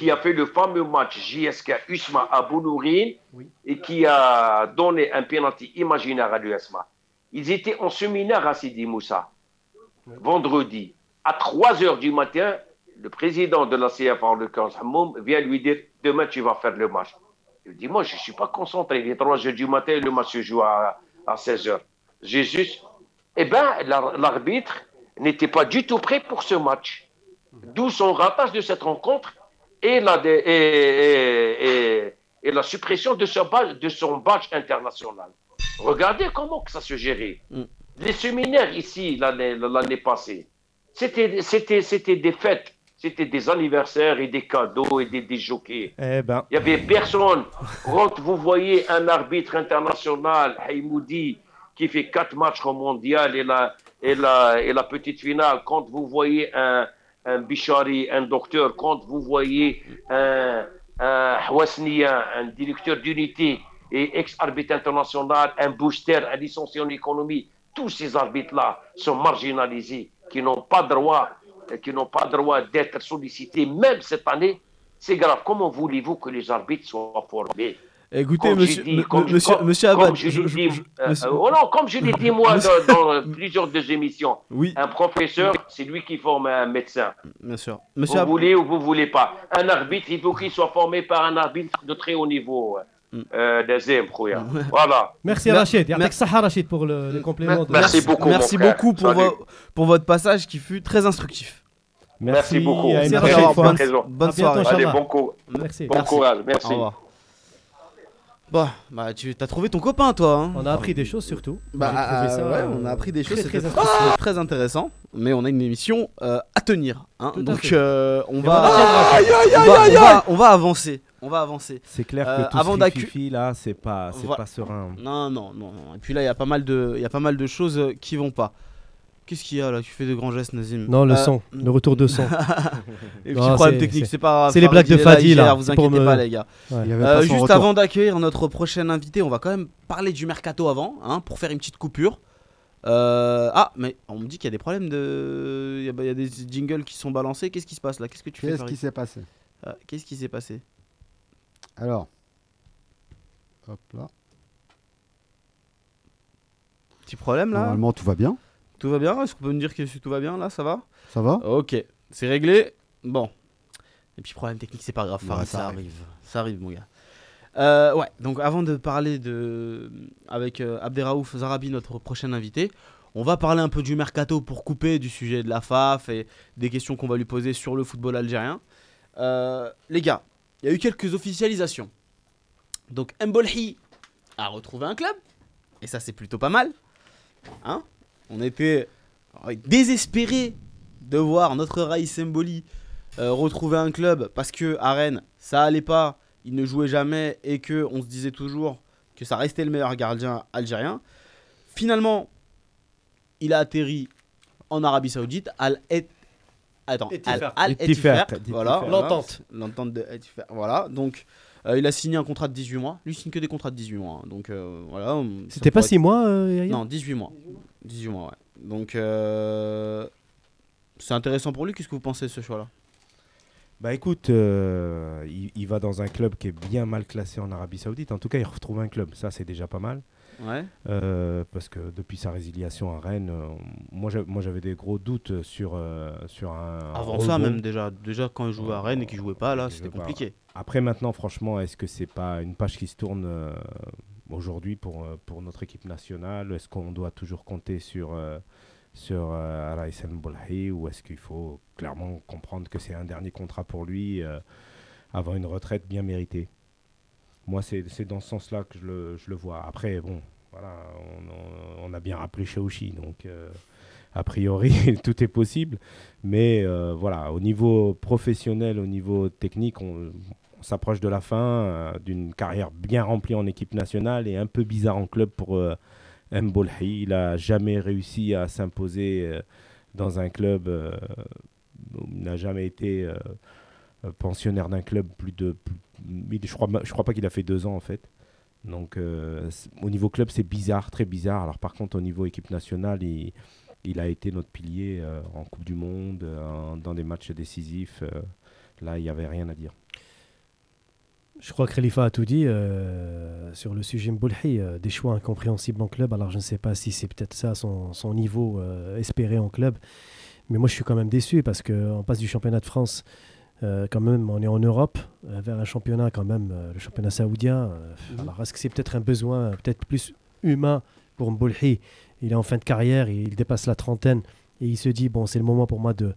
qui a fait le fameux match JSK Usma à Boulourine Oui. et qui a donné un penalty imaginaire à l'USMA. Ils étaient en séminaire à Sidi Moussa, vendredi, à 3 heures du matin, le président de la CFA, l'occurrence Hammoum, vient lui dire Demain, tu vas faire le match. Il dit Moi, je ne suis pas concentré. Il est 3 heures du matin et le match se joue à, à 16 heures. Jésus, eh bien, l'ar- l'arbitre n'était pas du tout prêt pour ce match. D'où son ratage de cette rencontre et la, et, et- et- et la suppression de, son badge, de son badge international. Regardez comment que ça se gérait. Mm. Les séminaires ici, l'année passée, c'était des fêtes, c'était des anniversaires et des cadeaux et des, des jockeys. Eh ben, Il n'y avait personne. Quand vous voyez un arbitre international, Haïmoudi, qui fait quatre matchs au mondial et la, et la, et la petite finale, quand vous voyez un, un Bichari, un docteur, quand vous voyez un, un un directeur d'unité et ex-arbitre international, un booster, un licencié en économie, tous ces arbitres-là sont marginalisés, qui n'ont pas droit, qui n'ont pas droit d'être sollicités, même cette année. C'est grave. Comment voulez-vous que les arbitres soient formés? Écoutez, monsieur, j'ai dit, me- comme- me- monsieur, comme- monsieur comme Abad, je je- l'ai je- dit, je- euh, monsieur- euh, oh non, comme je l'ai dit moi dans, dans, euh, plusieurs des émissions, oui, un professeur, c'est lui qui forme un médecin. bien sûr. Vous Monsieur Abad, voulez ou vous voulez pas. Un arbitre, il faut qu'il soit formé par un arbitre de très haut niveau. Mm. Euh, deuxième, Khouya. Voilà. Merci Mer- Rachid. mer- Yardak Saha Rachid pour le, le complément. de- Merci beaucoup, merci beaucoup pour, Salut. vo- pour votre passage qui fut très instructif. Merci beaucoup. à à une Merci bonne, bonne soirée. Allez, bon, Merci. bon Merci. courage. Merci. Au revoir. Bah, bah tu as trouvé ton copain, toi. hein. On a appris des choses surtout. Bah, J'ai trouvé ça, euh, ouais, euh, on a appris des choses, très, c'était très très, intéressant. très intéressant. Mais on a une émission euh, à tenir. hein. Tout à Donc fait. euh, on, va, on va, on va- on va avancer. On va avancer. C'est clair Euh, que tout avant ce d'accu- rififi, là, c'est pas, c'est Voilà. pas serein. Non, non, non. non. Et puis là, il y a pas mal de, il y a pas mal de choses euh, qui vont pas. Qu'est-ce qu'il y a là? Tu fais de grands gestes, Nazim. Non, le Euh, son, le retour de son. Et Non, petit problème c'est- technique, c'est- pas c'est les blagues de Fadi, là, Vous inquiétez me- pas, les gars. Ouais. Euh, juste retour. avant d'accueillir notre prochain invité, on va quand même parler du mercato avant, hein, pour faire une petite coupure. Euh, ah, mais on me dit qu'il y a des problèmes de. Il y a, bah, il y a des jingles qui sont balancés. Qu'est-ce qui se passe là? Qu'est-ce que tu fais Qu'est-ce qui s'est passé? Ah, Qu'est-ce qui s'est passé? Alors. Hop là. Petit problème là? Normalement, tout va bien. Tout va bien? Est-ce qu'on peut me dire que tout va bien là? Ça va? Ça va Ok, c'est réglé? Bon. Et puis problème technique, c'est pas grave, Ouais, ça ça, arrive. arrive. Ça arrive, mon gars. Euh, ouais, donc avant de parler de avec euh, Abderraouf Zarabi, notre prochain invité, on va parler un peu du mercato pour couper du sujet de la FAF et des questions qu'on va lui poser sur le football algérien. Euh, les gars, il y a eu quelques officialisations. Donc Mbolhi a retrouvé un club, et ça c'est plutôt pas mal. Hein? On était euh, désespérés de voir notre Raïs Mboli euh, retrouver un club parce que à Rennes ça allait pas, il ne jouait jamais et que on se disait toujours que ça restait le meilleur gardien algérien. Finalement, il a atterri en Arabie Saoudite al Et- Attends. Al- Al voilà. L'entente. l'entente de voilà. Donc euh, il a signé un contrat de 18 mois. Lui il signe que des contrats de 18 mois. hein. Donc euh, voilà. C'était pas pourrait 6 mois, euh, non, 18 mois. 18 mois, ouais. Donc, euh, c'est intéressant pour lui. Qu'est-ce que vous pensez de ce choix-là? Bah écoute, euh, il, il va dans un club qui est bien mal classé en Arabie Saoudite. En tout cas, il retrouve un club. Ça, c'est déjà pas mal. Ouais. Euh, parce que depuis sa résiliation à Rennes, euh, moi j'a- moi, j'avais des gros doutes sur, sur un. Avant un ça, rebond. même déjà, déjà quand il jouait à Rennes et qu'il jouait pas, là, c'était pas. compliqué. Après, maintenant, franchement, est-ce que c'est pas une page qui se tourne aujourd'hui pour, euh, pour notre équipe nationale Est-ce qu'on doit toujours compter sur, euh, sur euh, Raïs El Boulhi ou est-ce qu'il faut clairement comprendre que c'est un dernier contrat pour lui avant une retraite bien méritée? Moi, c'est dans ce sens-là que je le, je le vois. Après, bon, voilà, on, a bien rappelé Chaouchi, donc a priori, tout est possible. Mais voilà, au niveau professionnel, au niveau technique, on, on s'approche de la fin euh, d'une carrière bien remplie en équipe nationale et un peu bizarre en club pour euh, Mbolhi. Il n'a jamais réussi à s'imposer euh, dans un club. euh, il n'a jamais été pensionnaire d'un club plus de. je crois, je crois pas qu'il a fait deux ans en fait. Donc au niveau club, c'est bizarre, très bizarre. Alors par contre, au niveau équipe nationale, il, a été notre pilier en Coupe du Monde, dans des matchs décisifs. là, il n'y avait rien à dire. Je crois que Khalifa a tout dit euh, sur le sujet Mboulhi, euh, des choix incompréhensibles en club. Alors je ne sais pas si c'est peut-être ça son, son niveau euh, espéré en club. Mais moi je suis quand même déçu parce qu'on passe du championnat de France, quand même on est en Europe, vers un championnat quand même, le championnat saoudien. Mhm. Alors est-ce que c'est peut-être un besoin peut-être plus humain pour Mboulhi? Il est en fin de carrière, il dépasse la trentaine et il se dit, bon c'est le moment pour moi de,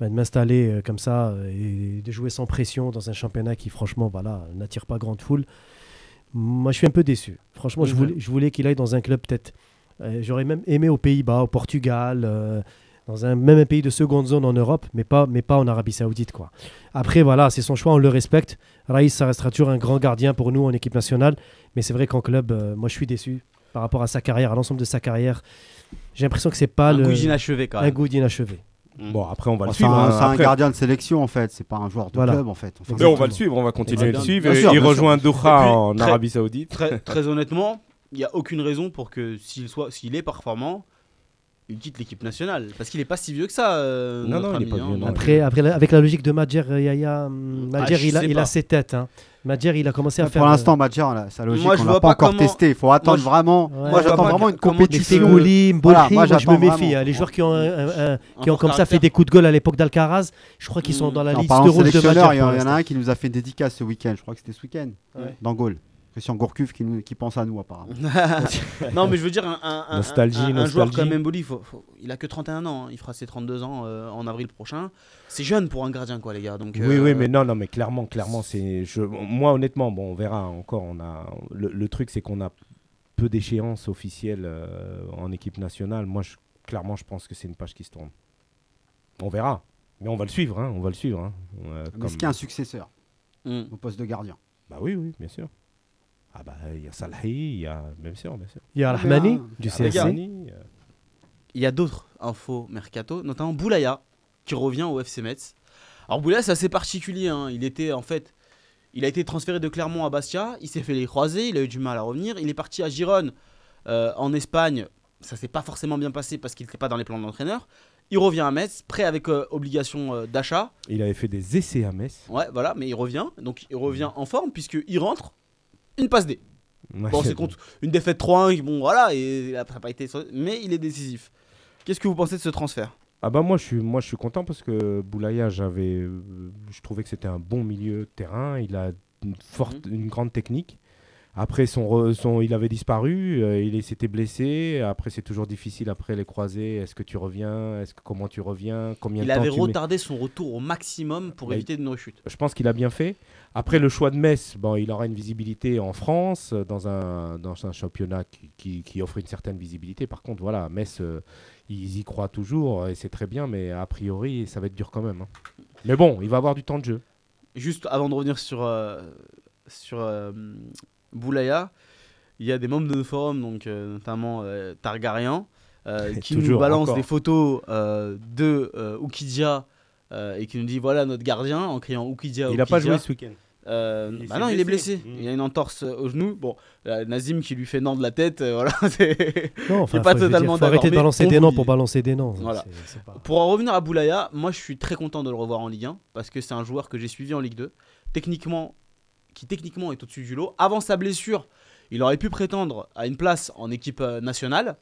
bah, de m'installer euh, comme ça euh, et de jouer sans pression dans un championnat qui, franchement, voilà, n'attire pas grande foule. Moi, je suis un peu déçu. Franchement, je Mhm. voulais, je voulais qu'il aille dans un club peut-être. euh, J'aurais même aimé aux Pays-Bas, au Portugal, euh, dans un même un pays de seconde zone en Europe, mais pas, mais pas en Arabie Saoudite, quoi. Après, voilà, c'est son choix, on le respecte. Raïs, ça restera toujours un grand gardien pour nous en équipe nationale, mais c'est vrai qu'en club, moi, je suis déçu par rapport à sa carrière, à l'ensemble de sa carrière. J'ai l'impression que c'est pas Un le goût inachevé quand un même. goût d'inachevé. Mm. Bon, après, on va Bon, le C'est suivre. un, hein. c'est un Après- gardien de sélection en fait, c'est pas un joueur de Voilà. club en fait. Enfin, Mais on va le suivre, on va continuer à le Bien suivre. sûr, il rejoint. Doha en très- Arabie Saoudite. Très, très honnêtement, il n'y a aucune raison pour que s'il soit, s'il est performant, il quitte l'équipe nationale. Parce qu'il n'est pas si vieux que ça. euh, Non, non, il est pas hein. vieux, non. Donc, Après, après avec la logique de Madjer, euh, Yaya, Madjer, Ah, il, a ses têtes. Hein. Madjer, il a commencé à faire. Pour l'instant, Madjer, là, sa logique, Moi, je on l'a pas pas encore comment- testé. Il faut attendre je- vraiment. Ouais. Moi, je j'attends vraiment une compétition. Voilà, moi, moi, je me méfie. vraiment. hein. Les joueurs qui ont, un- un- qui ont comme ça fait des coups de gueule à l'époque d'Alcaraz, je crois qu'ils sont Mm. dans la liste de rouge de Madjer. il y en a un qui nous a fait une dédicace ce week-end. Je crois que c'était ce week-end, dans Gaulle. Christian Gourcuff qui, qui pense à nous apparemment. non, mais je veux dire, un, un- un- Nostalgie, un- un joueur comme Mboli, faut- faut- il a que 31 ans. hein. Il fera ses 32 ans euh, en avril prochain. C'est jeune pour un gardien, quoi, les gars. Donc, Oui, euh, oui, mais non, non, mais clairement, clairement, c'est. Je... Moi, honnêtement, bon, on verra encore. On a le, le truc, c'est qu'on a peu d'échéances officielles euh, en équipe nationale. Moi, je- clairement, je pense que c'est une page qui se tourne. On verra, mais on va le suivre, hein, on va le suivre. hein. Euh, comme- est-ce qu'il y a un successeur hmm. au poste de gardien Bah oui, oui, bien sûr. Ah bah il y a Salahi, il y a bien sûr, bien sûr. Il y a Ah, Rahmani ben, du Il y a CSC. Rahmani, euh, il y a d'autres infos mercato, notamment Boulaya qui revient au FC Metz. Alors Boulaya, c'est assez particulier. hein. Il était en fait, il a été transféré de Clermont à Bastia. Il s'est fait les croisés. Il a eu du mal à revenir. Il est parti à Gironne euh, en Espagne. Ça s'est pas forcément bien passé parce qu'il n'était pas dans les plans de l'entraîneur. Il revient à Metz, prêt avec euh, obligation euh, d'achat. Il avait fait des essais à Metz. Ouais, voilà, mais il revient. Donc il revient en forme puisque il rentre une passe D. Ouais, Bon, c'est contre une défaite 3-1, bon voilà, et ça n'a pas été. Mais il est décisif. Qu'est-ce que vous pensez de ce transfert? Ah bah moi je suis moi je suis content parce que Boulaya j'avais euh, je trouvais que c'était un bon milieu de terrain, il a une forte une grande technique. Après son, re- son il avait disparu, euh, il s'était blessé, après c'est toujours difficile après les croisés, est-ce que tu reviens, est-ce que comment tu reviens, combien Il de temps avait tu mets? retardé son retour au maximum pour Bah, éviter une rechute. Je pense qu'il a bien fait. Après le choix de Metz, bon, il aura une visibilité en France, euh, dans un, dans un championnat qui, qui- qui offre une certaine visibilité. Par contre, voilà, Metz, euh, ils y croient toujours et c'est très bien, mais a priori, ça va être dur quand même. hein. Mais bon, il va avoir du temps de jeu. Juste avant de revenir sur, euh, sur Boulaya, il y a des membres de nos forums, donc, euh, notamment euh, Targaryen, euh, qui nous encore. des photos euh, de euh, Oukidia euh, et qui nous dit voilà notre gardien en criant Oukidia. il n'a pas joué ce week-end. Euh, Il bah non, il est blessé. Mm. Il a une entorse au genou. Bon, euh, Nazim qui lui fait non de la tête, euh, voilà. c'est- Non, enfin, pas totalement dire, faut arrêter d'accord, de mais balancer on des noms pour balancer des noms. Voilà. C'est pas- Pour en revenir à Boulaya, moi je suis très content de le revoir en Ligue 1 parce que c'est un joueur que j'ai suivi en Ligue 2, techniquement, qui techniquement est au-dessus du lot. Avant sa blessure, il aurait pu prétendre à une place en équipe euh, nationale.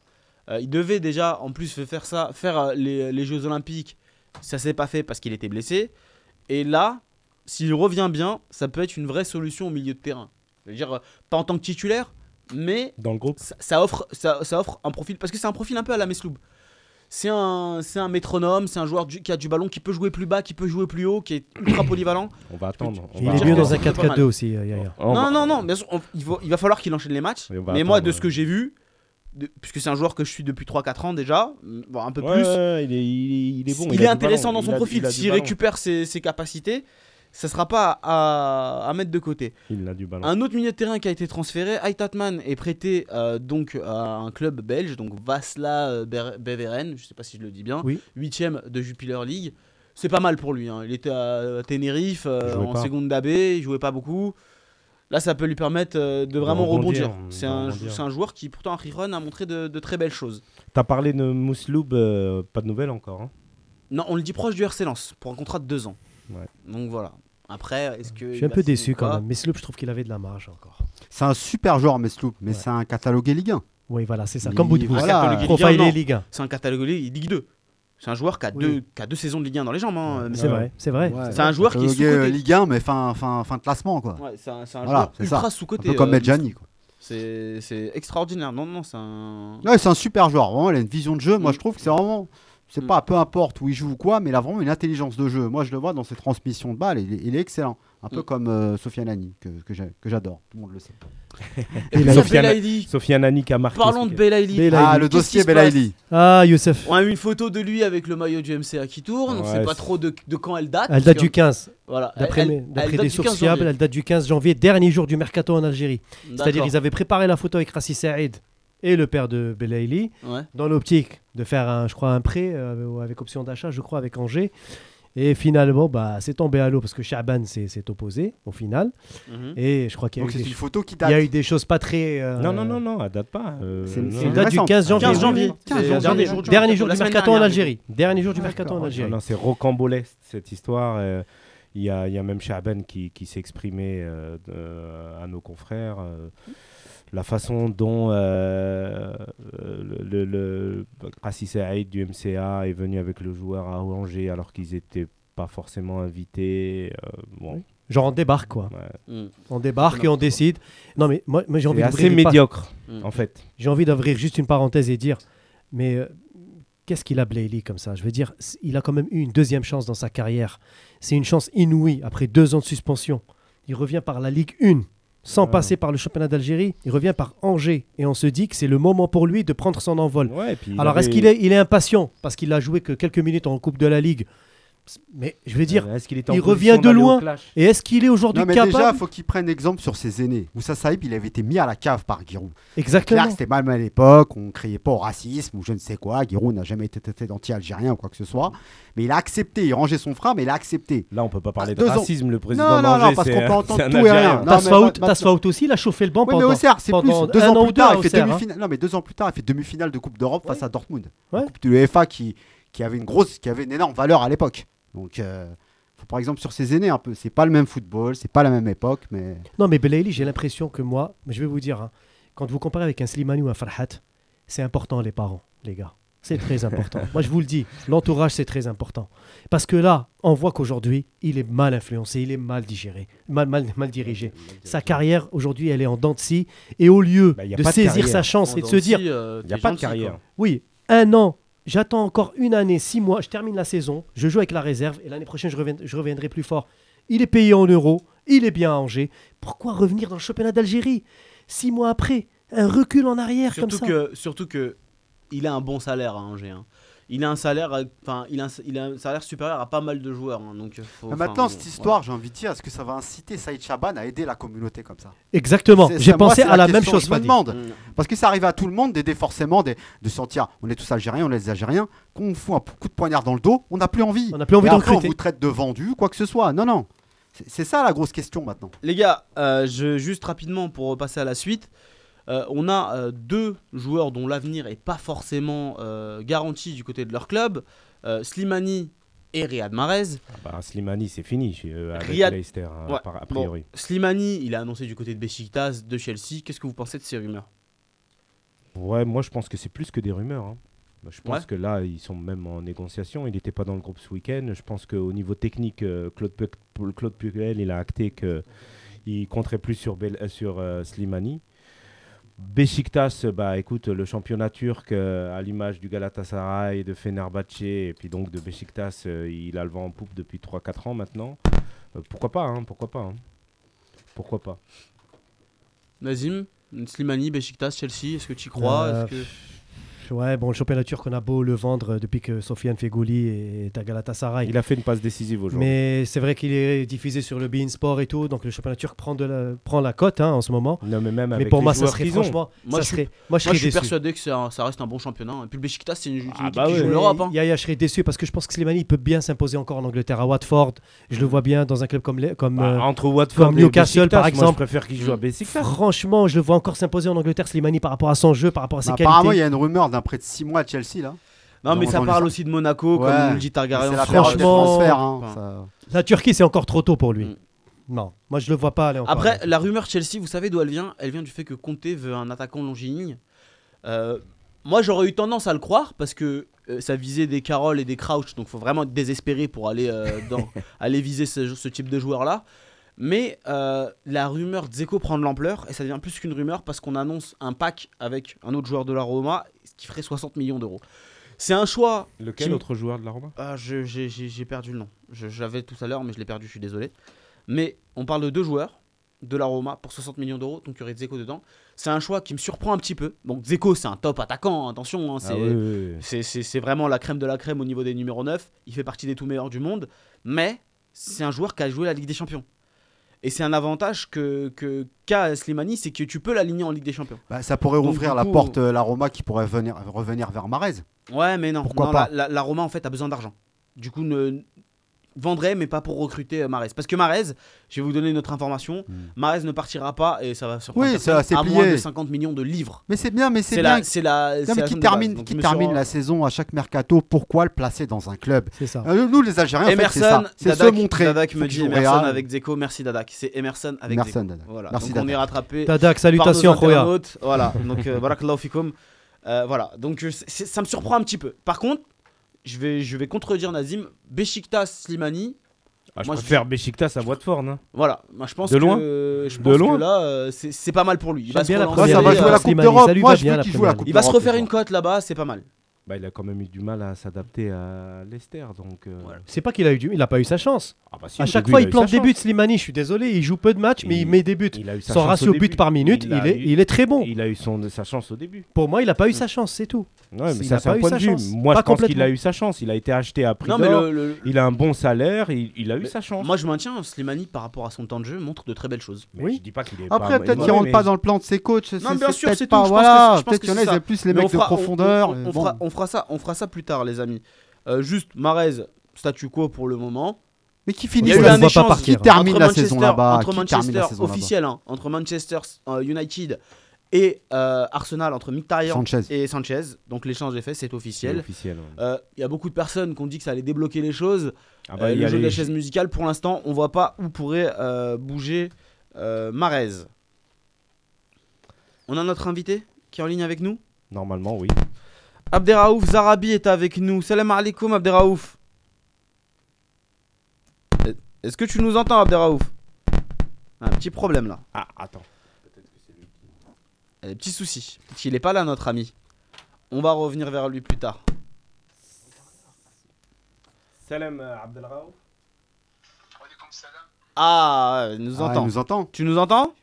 Euh, il devait déjà en plus faire ça, faire euh, les, les Jeux Olympiques. Ça s'est pas fait parce qu'il était blessé. Et là, s'il revient bien, ça peut être une vraie solution au milieu de terrain. Je veux dire, euh, pas en tant que titulaire, mais Dans le groupe, ça, ça offre, ça, ça offre un profil parce que c'est un profil un peu à la Mesloub. C'est un, c'est un métronome, c'est un joueur du- qui a du ballon, qui peut jouer plus bas, qui peut jouer plus haut, qui est ultra polyvalent. on va attendre. on Il va est mieux dans un c'est pas mal. 4-4-2 aussi, euh, Yaya. on non, va- non, non, bien sûr, on- il, va, il va falloir qu'il enchaîne les matchs. Mais moi, de ce que j'ai vu, de- puisque c'est un joueur que je suis depuis 3-4 ans déjà, bon, un peu Ouais, plus, ouais, il, est, il, est- il est bon. il, est intéressant ballon, dans son il a- profil. il a du S'il récupère ses, ses capacités, ça sera pas à, à mettre de côté. Il a du ballon. Un autre milieu de terrain qui a été transféré, Aitatman est prêté euh, donc à un club belge, donc Vasla euh, Beveren, je sais pas si je le dis bien, Oui. huitième de Jupiler League. C'est pas mal pour lui. hein. Il était à Tenerife euh, en pas. seconde d'AB, il jouait pas beaucoup. Là, ça peut lui permettre euh, de vraiment rebondir, C'est un, joueur qui, pourtant, à Riron a montré de, de très belles choses. T'as parlé de Mousloub, pas de nouvelles encore. hein? Non, on le dit proche du RC Lens pour un contrat de deux ans. Ouais. Donc voilà. Après, est-ce que. Je suis un peu déçu quand même. Mais Sloop, je trouve qu'il avait de la marge encore. C'est un super joueur, mais Ouais. c'est un catalogué Ligue 1. Oui, voilà, c'est ça. Il- Comme bout. voilà. Catalogue Ligue 1, Profilé non. Ligue 1. C'est un catalogue Ligue 2. C'est un joueur qui a, Oui. deux, qui a deux saisons de Ligue 1 dans les jambes. hein, mais C'est vrai, c'est vrai. Ouais. C'est un joueur qui est Catalogué, euh, Ligue 1, mais fin, fin, fin de classement, quoi. Ouais, c'est un, c'est un Voilà, joueur c'est ultra ça. Un sous-côté. peu comme euh, Medjani, quoi. C'est c'est extraordinaire. Non, non, c'est un. Ouais, c'est un super joueur. Vraiment, il a une vision de jeu. Moi, Mm. je trouve que c'est vraiment. C'est Mm. pas peu importe où il joue ou quoi, mais il a vraiment une intelligence de jeu. Moi, je le vois dans ses transmissions de balles. Il est, il est excellent. Un peu Mm. comme euh, Sofiane Ani, que, que j'adore. Tout le monde le sait. Et Sofiane-. Sofiane Annie qui a marqué. Parlons de. Belaïli. Ah, le dossier Belaïli. Ah, Youssef. On a eu une photo de lui avec le maillot du MCA qui tourne. on Ouais, sait pas trop de, de quand elle date. Elle date du 15. Voilà. D'après des du sources 15 fiables, janvier. elle date du 15 janvier, dernier jour du mercato en Algérie. C'est-à-dire ils avaient préparé la photo avec Rassi Saïd et le père de Belaïli Ouais. dans l'optique de faire, un, je crois, un prêt euh, avec option d'achat, je crois, avec Angers. Et finalement, bah, c'est tombé à l'eau parce que Chaban s'est opposé au final. Mhm. Et je crois qu'il y, a Donc, eu c'est des une cho- photo qui il date. y a eu des choses pas très. euh, Non, non, non, non, elle date pas. euh, C'est- date du récent. 15 janvier. 15 janvier. 15 C'est janvier. Dernier jour du Dernier mercato, jour la du semaine mercato en. Algérie. Dernier jour du mercato en Algérie. C'est rocambolesque cette histoire. euh, Il y, a, il y a même Chaben qui, qui s'est exprimé euh, à nos confrères. Euh, la façon dont euh, le, le, Saïd du MCA est venu avec le joueur à Angers alors qu'ils n'étaient pas forcément invités. euh, bon, Genre on débarque quoi. Ouais. Mm. On débarque et on décide. Non mais moi, moi j'ai envie d'ouvrir médiocre, Mm. en fait. J'ai envie d'ouvrir juste une parenthèse et dire, mais euh, qu'est-ce qu'il a Blayley comme ça? Je veux dire, il a quand même eu une deuxième chance dans sa carrière. C'est une chance inouïe après deux ans de suspension. Il revient par la Ligue 1 sans passer par le championnat d'Algérie. Il revient par Angers et on se dit que c'est le moment pour lui de prendre son envol. Ouais, Alors avait- est-ce qu'il est, il est impatient? Parce qu'il a joué que quelques minutes en Coupe de la Ligue Mais je veux dire, Euh, est-ce qu'il était en il revient de loin. et est-ce qu'il est aujourd'hui mais capable déjà, il faut qu'il prenne exemple sur ses aînés. Moussa Saïb, il avait été mis à la cave par Giroud. Exactement. c'était mal à l'époque, on criait pas au racisme ou je ne sais quoi. Giroud n'a jamais été traité d'anti-algérien ou quoi que ce soit. Mais il a accepté, il rangeait son frein, mais il a accepté. Là, on peut pas parler Ah, de racisme. Le président Non, non, non, parce qu'on peut entendre tout et rien. Mais Tasfaout, aussi, il a chauffé le banc Oui, mais pendant, Auxerre, c'est plus. Deux ans plus deux tard, il fait Auxerre, hein. demi-finale. Non, mais deux ans plus tard, il fait demi-finale de Coupe d'Europe face à Dortmund. Coupe de l'UEFA qui, qui avait une grosse, qui avait une énorme valeur à l'époque. Donc, euh, faut par exemple sur ses aînés un peu. C'est pas le même football, c'est pas la même époque, mais Non, mais Belaïli, j'ai l'impression que moi, mais je vais vous dire, hein, quand vous comparez avec un Slimani ou un Farhat, c'est important les parents, les gars. C'est très important. moi, je vous le dis, l'entourage, c'est très important. Parce que là, on voit qu'aujourd'hui, il est mal influencé, il est mal digéré, mal, mal, mal dirigé. Sa carrière, aujourd'hui, elle est en dents de scie. Et au lieu Bah, de saisir sa chance et de se dire, euh, Il n'y a pas de carrière. oui, un an, j'attends encore une année, six mois, je termine la saison, je joue avec la réserve et l'année prochaine, je, reviendrai plus fort. Il est payé en euros, il est bien à Angers. Pourquoi revenir dans le championnat d'Algérie Six mois après, un recul en arrière Surtout comme ça. que, surtout que il a un bon salaire à Angers. hein. Il a un salaire, euh, enfin, il a un, il a un salaire supérieur à pas mal de joueurs. hein, donc, faut- Mais maintenant, bon, cette histoire, j'ai envie de dire, est-ce que ça va inciter Saïd Chaban à aider la communauté comme ça? Exactement, j'ai moi, pensé à la même question chose, que Je me demande. Mm. Parce que ça arrive à tout le monde d'aider forcément, des- de sentir, on est tous algériens, on est des algériens, qu'on vous fout un coup de poignard dans le dos, on n'a plus envie. On n'a plus envie Et de après, on vous traite de vendu, quoi que ce soit. Non, non. C'est- ça la grosse question maintenant. Les gars, euh, je, juste rapidement pour repasser à la suite, euh, on a euh, deux joueurs dont l'avenir est pas forcément euh, garanti du côté de leur club, Slimani et Riyad Mahrez. Ah bah, Slimani, c'est fini avec Riyad- Leicester, hein, Ouais, a bon. priori. Slimani, il a annoncé du côté de Besiktas, de Chelsea. Qu'est-ce que vous pensez de ces rumeurs? Ouais, moi je pense que c'est plus que des rumeurs. hein. Moi, Je pense Ouais. que là, ils sont même en négociation. Il n'était pas dans le groupe ce week-end. Je pense qu'au niveau technique, Claude, Puc- Claude Puel, il a acté qu'il compterait plus sur, Bel- sur Slimani. Besiktas, bah écoute, le championnat turc, euh, à l'image du Galatasaray, de Fenerbahçe, et puis donc de Besiktas, euh, il a le vent en poupe depuis 3-4 ans maintenant. Euh, pourquoi pas, hein, pourquoi pas. hein. Pourquoi pas. Nazim, Slimani, Besiktas, Chelsea, est-ce que tu y crois? Euh, Est-ce que- Ouais, bon, le championnat turc, on a beau le vendre depuis que Sofiane Fegouli est à Galatasaray. Il a fait une passe décisive aujourd'hui. Mais c'est vrai qu'il est diffusé sur le Bein Sport et tout, donc le championnat turc prend, de la, prend la cote hein, en ce moment. Non, mais même Mais avec pour les moi, ça serait franchement, Moi, ça je suis- serait, moi, je Moi, je suis persuadé que ça reste un bon championnat. Et puis le Besiktas, c'est une, une Ah équipe bah qui ouais. joue l'Europe. hein. Yaya, je serais déçu parce que je pense que Slimani il peut bien s'imposer encore en Angleterre à Watford. Je le vois bien dans un club comme, les- comme Bah, euh, entre Watford comme Newcastle, Besiktas, par moi, exemple. je préfère qu'il joue à Besiktas. franchement, je le vois encore s'imposer en Angleterre Slimani par rapport à son jeu, par rapport à ses Bah, apparemment, il y qualités. a une rumeur d'un prêt de 6 mois à Chelsea là. Non, mais ça les parle aussi de Monaco, Ouais. comme nous le dit Targaryen. la Franchement, hein, enfin, ça- La Turquie, c'est encore trop tôt pour lui. Mm. Non, moi je le vois pas aller encore. Après, la rumeur Chelsea, vous savez d'où elle vient? Elle vient du fait que Conte veut un attaquant longiligne. Euh, moi, j'aurais eu tendance à le croire parce que euh, ça visait des Carroll et des Crouch, donc faut vraiment être désespéré pour aller, euh, dans, aller viser ce, ce type de joueur-là. Mais euh, la rumeur Dzeko prend de l'ampleur et ça devient plus qu'une rumeur parce qu'on annonce un pack avec un autre joueur de la Roma qui ferait 60 millions d'euros. C'est un choix. Lequel Qui- autre joueur de la Roma? Ah, je- j'ai perdu le nom. L'avais tout à l'heure, mais je l'ai perdu, je suis désolé. Mais on parle de deux joueurs de la Roma pour 60 millions d'euros, donc il y aurait Dzeko dedans. C'est un choix qui me surprend un petit peu. Donc Dzeko, c'est un top attaquant, attention. hein, c'est Ah oui, oui, oui. c'est- c'est c'est vraiment la crème de la crème au niveau des numéros 9. Il fait partie des tout meilleurs du monde. Mais c'est un joueur qui a joué la Ligue des Champions. Et c'est un avantage que que- qu'a Slimani, c'est que tu peux l'aligner en Ligue des Champions. Bah, ça pourrait Donc, rouvrir la porte, euh, la Roma qui pourrait venir, revenir vers Marez. Ouais, mais non. Pourquoi Non, pas la, la- la Roma, en fait, a besoin d'argent. Du coup, ne vendrait, mais pas pour recruter euh, Marez. Parce que Marez, je vais vous donner une autre information. Hmm. Marez ne partira pas, et ça va surprendre Oui, ça, à plié. moins de 50 millions de livres. Mais c'est bien, mais c'est bien. la, c'est la, qui termine, Donc, qui termine la saison à chaque mercato, pourquoi le placer dans un club C'est ça. Euh, Nous, les Algériens, en fait, c'est Emerson, ça. C'est se Dadak, montrer. Dadak me dit Emerson Real. avec Zeko, merci Dadak. C'est Emerson avec Emerson, Zeko. Dadak. Voilà. Merci, Donc on est Dadak. rattrapé Dadak, salutations. Voilà, donc euh, barakallahu fikoum. Euh, voilà, donc c'est- ça me surprend un petit peu. Par contre, je vais, je vais contredire Nazim. Besiktas Slimani, Ah, je Moi, je- préfère Besiktas à Watford. Hein. Voilà, moi je pense De que, loin je De loin que là, euh, c'est c'est pas mal pour lui. Il va se bien la ça va la Coupe d'Europe. Moi, je qu'il joue la. Coupe Il va se refaire une cote là-bas, c'est pas mal. Bah, il a quand même eu du mal à s'adapter à Leicester. Donc, euh, Voilà. C'est pas qu'il a eu du, il a pas eu sa chance. ah bah si, à chaque début, fois, il plante des buts. Slimani, je suis désolé, il joue peu de matchs, mais il Il- met des buts. Il a eu sa Son chance ratio au but début. par minute, Il est, eu- il est très bon. Il a eu son, sa chance au début. Pour moi, il a pas eu sa chance, c'est tout. Ouais, mais Il ça, a c'est pas un eu point de vue. Moi, Pas je pense qu'il a eu sa chance. Il a été acheté à prix Non, mais d'or. le, le- Il a un bon salaire. Il, il a eu Mais sa chance. moi je maintiens, Slimani par rapport à son temps de jeu montre de très belles choses. Mais Oui. Je dis pas qu'il est Après, pas peut-être qu'il rentre mais pas dans le plan de ses coachs. c'est- Non, bien sûr, peut-être c'est tout, Voilà, c'est- je pense peut-être qu'il y en a, plus les mecs de on fera- on- profondeur. Fera, ça, on fera ça plus tard, les amis. Euh, juste Marez, statu quo pour le moment. Mais qui Il finit y a eu un pas. Qui termine entre la Manchester, saison là-bas entre termine la Manchester officiel, hein, entre Manchester United et euh, Arsenal, entre Mkhitaryan Sanchez. et Sanchez. Donc l'échange est fait, c'est officiel. officiel. ouais. Euh, Il y a beaucoup de personnes qui ont dit que ça allait débloquer les choses. Ah bah, Euh, il y le a jeu de les- la chaise musicale, pour l'instant, on voit pas où pourrait bouger Marez. On a notre invité qui est en ligne avec nous? Normalement, oui. Abderraouf Zarabi est avec nous. Salam alaikum Abderraouf. Est-ce que tu nous entends Abderraouf Un petit problème là. Ah, attends. Des petits soucis. Peut-être qu'il est pas là notre ami. On va revenir vers lui plus tard. Salam Abdelraouf. Ah, il nous Ah, entend. Il nous entend. Tu nous entends?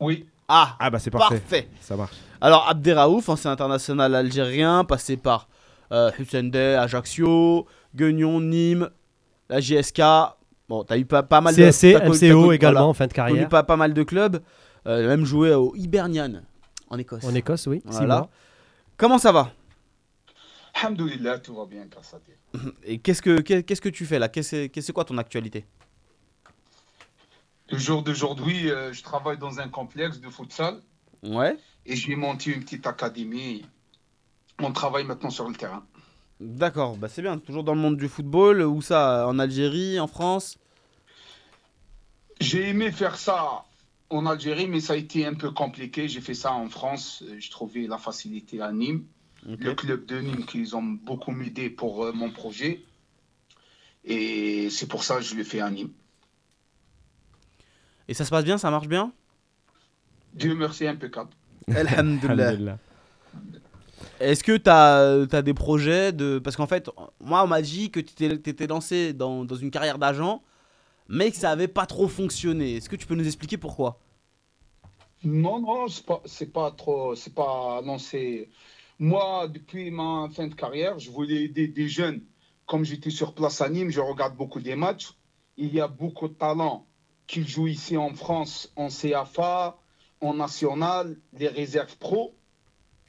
Oui. Ah, Ah bah c'est parfait. parfait. Ça marche. Alors Abderraouf, ancien international algérien, passé par euh, Hussein Dey, Ajaccio, Guignon, Nîmes, la JSK. Bon, t'as eu pas, pas mal de CSC, connu- t'as MCO connu- également voilà, en fin de connu carrière. pas, pas mal de clubs. Euh, même joué au Hibernian en Écosse. En Écosse, oui. six Voilà. mois. Comment ça va? Alhamdoulilah, tout va bien grâce à Dieu. Et qu'est-ce que qu'est-ce que tu fais là? Qu'est-ce qu'est-ce- c'est quoi ton actualité? Le jour d'aujourd'hui, euh, je travaille dans un complexe de futsal Ouais. et j'ai monté une petite académie. On travaille maintenant sur le terrain. D'accord, bah c'est bien. Toujours dans le monde du football. Où ça En Algérie, en France? J'ai aimé faire ça en Algérie, mais ça a été un peu compliqué. J'ai fait ça en France. Je trouvais la facilité à Nîmes. Le club de Nîmes, qui ont beaucoup m'aidé pour euh, mon projet. Et c'est pour ça que je l'ai fait à Nîmes. Et ça se passe bien? Ça marche bien? Dieu merci, impeccable. Alhamdulillah. Est-ce que tu as, des projets de... Parce qu'en fait, moi, on m'a dit que tu étais lancé dans, dans une carrière d'agent, mais que ça avait pas trop fonctionné. Est-ce que tu peux nous expliquer pourquoi? Non, non, c'est pas, c'est pas trop, c'est pas annoncé. Moi, depuis ma fin de carrière, je voulais aider des jeunes. Comme j'étais sur place à Nîmes, je regarde beaucoup des matchs. Il y a beaucoup de talents qui jouent ici en France, en CFA, en national, les réserves pro.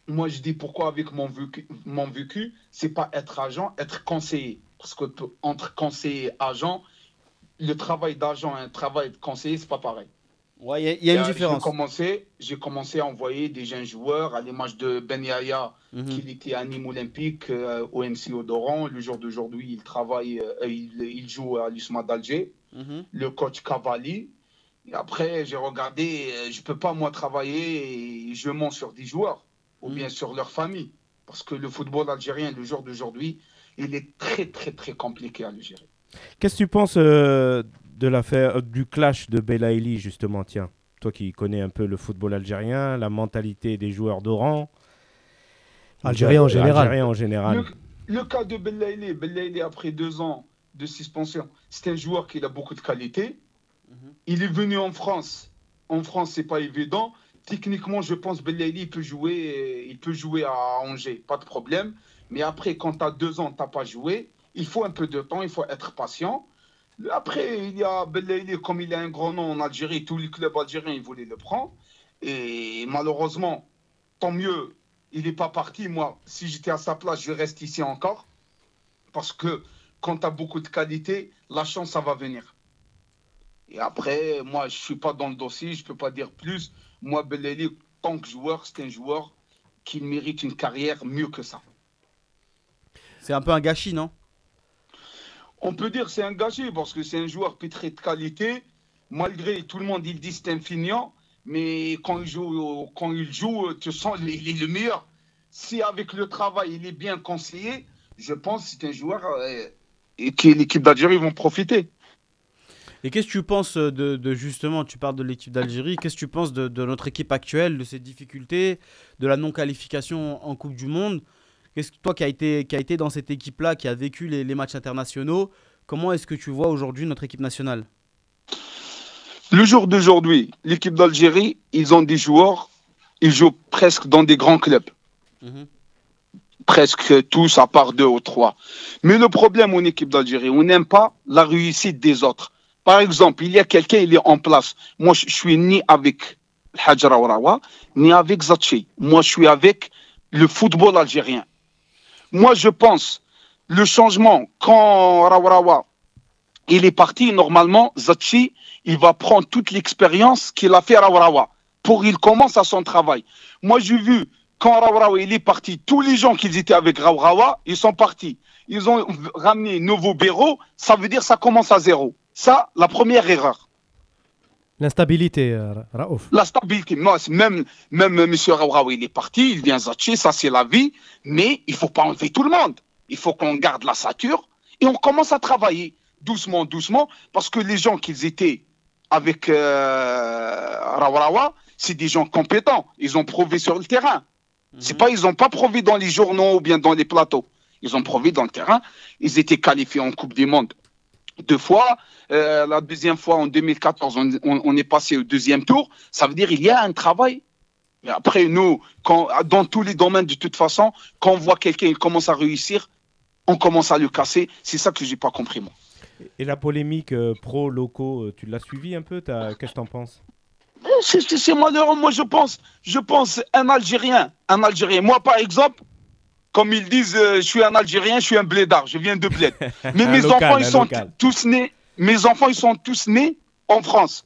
Moi, je dis pourquoi avec mon vécu, mon vécu, c'est pas être agent, être conseiller. Parce que entre conseiller et agent, le travail d'agent et un travail de conseiller, c'est pas pareil. Ouais, il y a- il y, a une différence. J'ai commencé, j'ai commencé à envoyer des jeunes joueurs à l'image de Ben Yaya, Mhm. qui était à Nîmes Olympique, euh, au MC Odoran. Le jour d'aujourd'hui, il travaille, euh, il, il joue à l'USMA d'Alger. Mhm. Le coach Cavalli. Et après, j'ai regardé, euh, je peux pas moi travailler et je mens sur des joueurs ou bien sur leur famille. Parce que le football algérien, le jour d'aujourd'hui, il est très, très, très compliqué à le gérer. Qu'est-ce que tu penses euh, de l'affaire euh, du clash de Belaïli justement Tiens, toi qui connais un peu le football algérien, la mentalité des joueurs d'Oran? Algérien en général. Algérien en général. Le, le cas de Belaïli, Belaïli, après deux ans de suspension, c'est un joueur qui a beaucoup de qualité. Mhm. Il est venu en France. En France, c'est pas évident. Techniquement, je pense Belaïli peut jouer, il peut jouer à Angers, pas de problème. Mais après, quand tu as deux ans, tu n'as pas joué, il faut un peu de temps, il faut être patient. Après, il y a Belaïli, comme il a un grand nom en Algérie, tous les clubs algériens, ils voulaient le prendre. Et malheureusement, tant mieux, il n'est pas parti. Moi, si j'étais à sa place, je reste ici encore. Parce que quand tu as beaucoup de qualité, la chance, ça va venir. Et après, moi, je ne suis pas dans le dossier, je ne peux pas dire plus. Moi, Belali, tant que joueur, c'est un joueur qui mérite une carrière mieux que ça. C'est un peu un gâchis, non? On peut dire que c'est un gâchis parce que c'est un joueur pétré de qualité. Malgré tout le monde, il dit que c'est un feignant. Mais quand il joue, quand il joue tu sens qu'il est le meilleur. Si avec le travail, il est bien conseillé, je pense que c'est un joueur euh, et que l'équipe d'Algérie vont profiter. Et qu'est-ce que tu penses de, de justement, tu parles de l'équipe d'Algérie, qu'est-ce que tu penses de, de notre équipe actuelle, de ses difficultés, de la non-qualification en Coupe du Monde? Qu'est-ce que toi qui a été, qui a été dans cette équipe-là, qui a vécu les, les matchs internationaux, comment est-ce que tu vois aujourd'hui notre équipe nationale? Le jour d'aujourd'hui, l'équipe d'Algérie, ils ont des joueurs, ils jouent presque dans des grands clubs. Mhm. Presque tous, à part deux ou trois. Mais le problème en équipe d'Algérie, on n'aime pas la réussite des autres. Par exemple, il y a quelqu'un, il est en place. Moi, je suis ni avec Rawrawa, ni avec Zachi. Moi, je suis avec le football algérien. Moi, je pense, le changement, quand Rawrawa, il est parti, normalement, Zachi, il va prendre toute l'expérience qu'il a fait à Rawrawa pour qu'il commence à son travail. Moi, j'ai vu, quand Rawrawa, il est parti, tous les gens qui étaient avec Rawrawa, ils sont partis. Ils ont ramené nouveau Béraud, ça veut dire ça commence à zéro. Ça, la première erreur. L'instabilité, euh, Raouf. La stabilité, moi, même, même M. Rawraoui, il est parti, il vient Zachi, ça c'est la vie, mais il faut pas enlever tout le monde. Il faut qu'on garde la sature et on commence à travailler doucement, doucement, parce que les gens qu'ils étaient avec euh, Rawrawa, c'est des gens compétents. Ils ont prouvé sur le terrain. C'est pas, ils n'ont pas prouvé dans les journaux ou bien dans les plateaux. Ils ont prouvé dans le terrain. Ils étaient qualifiés en Coupe du Monde deux fois. Euh, la deuxième fois, en 2014, on, on- on est passé au deuxième tour. Ça veut dire qu'il y a un travail. Mais après, nous, quand, dans tous les domaines, de toute façon, quand on voit quelqu'un il commence à réussir, on commence à le casser. C'est ça que j'ai pas compris, moi. Et la polémique euh, pro-locaux, euh, tu l'as suivi un peu Qu'est-ce que t'en penses? C'est- C'est c'est malheureux. Moi, je pense, je pense un Algérien, un Algérien. Moi, par exemple, comme ils disent, euh, je suis un Algérien, je suis un blédard, je viens de bled. Mais mes local, enfants, ils sont local. tous nés. Mes enfants, ils sont tous nés en France.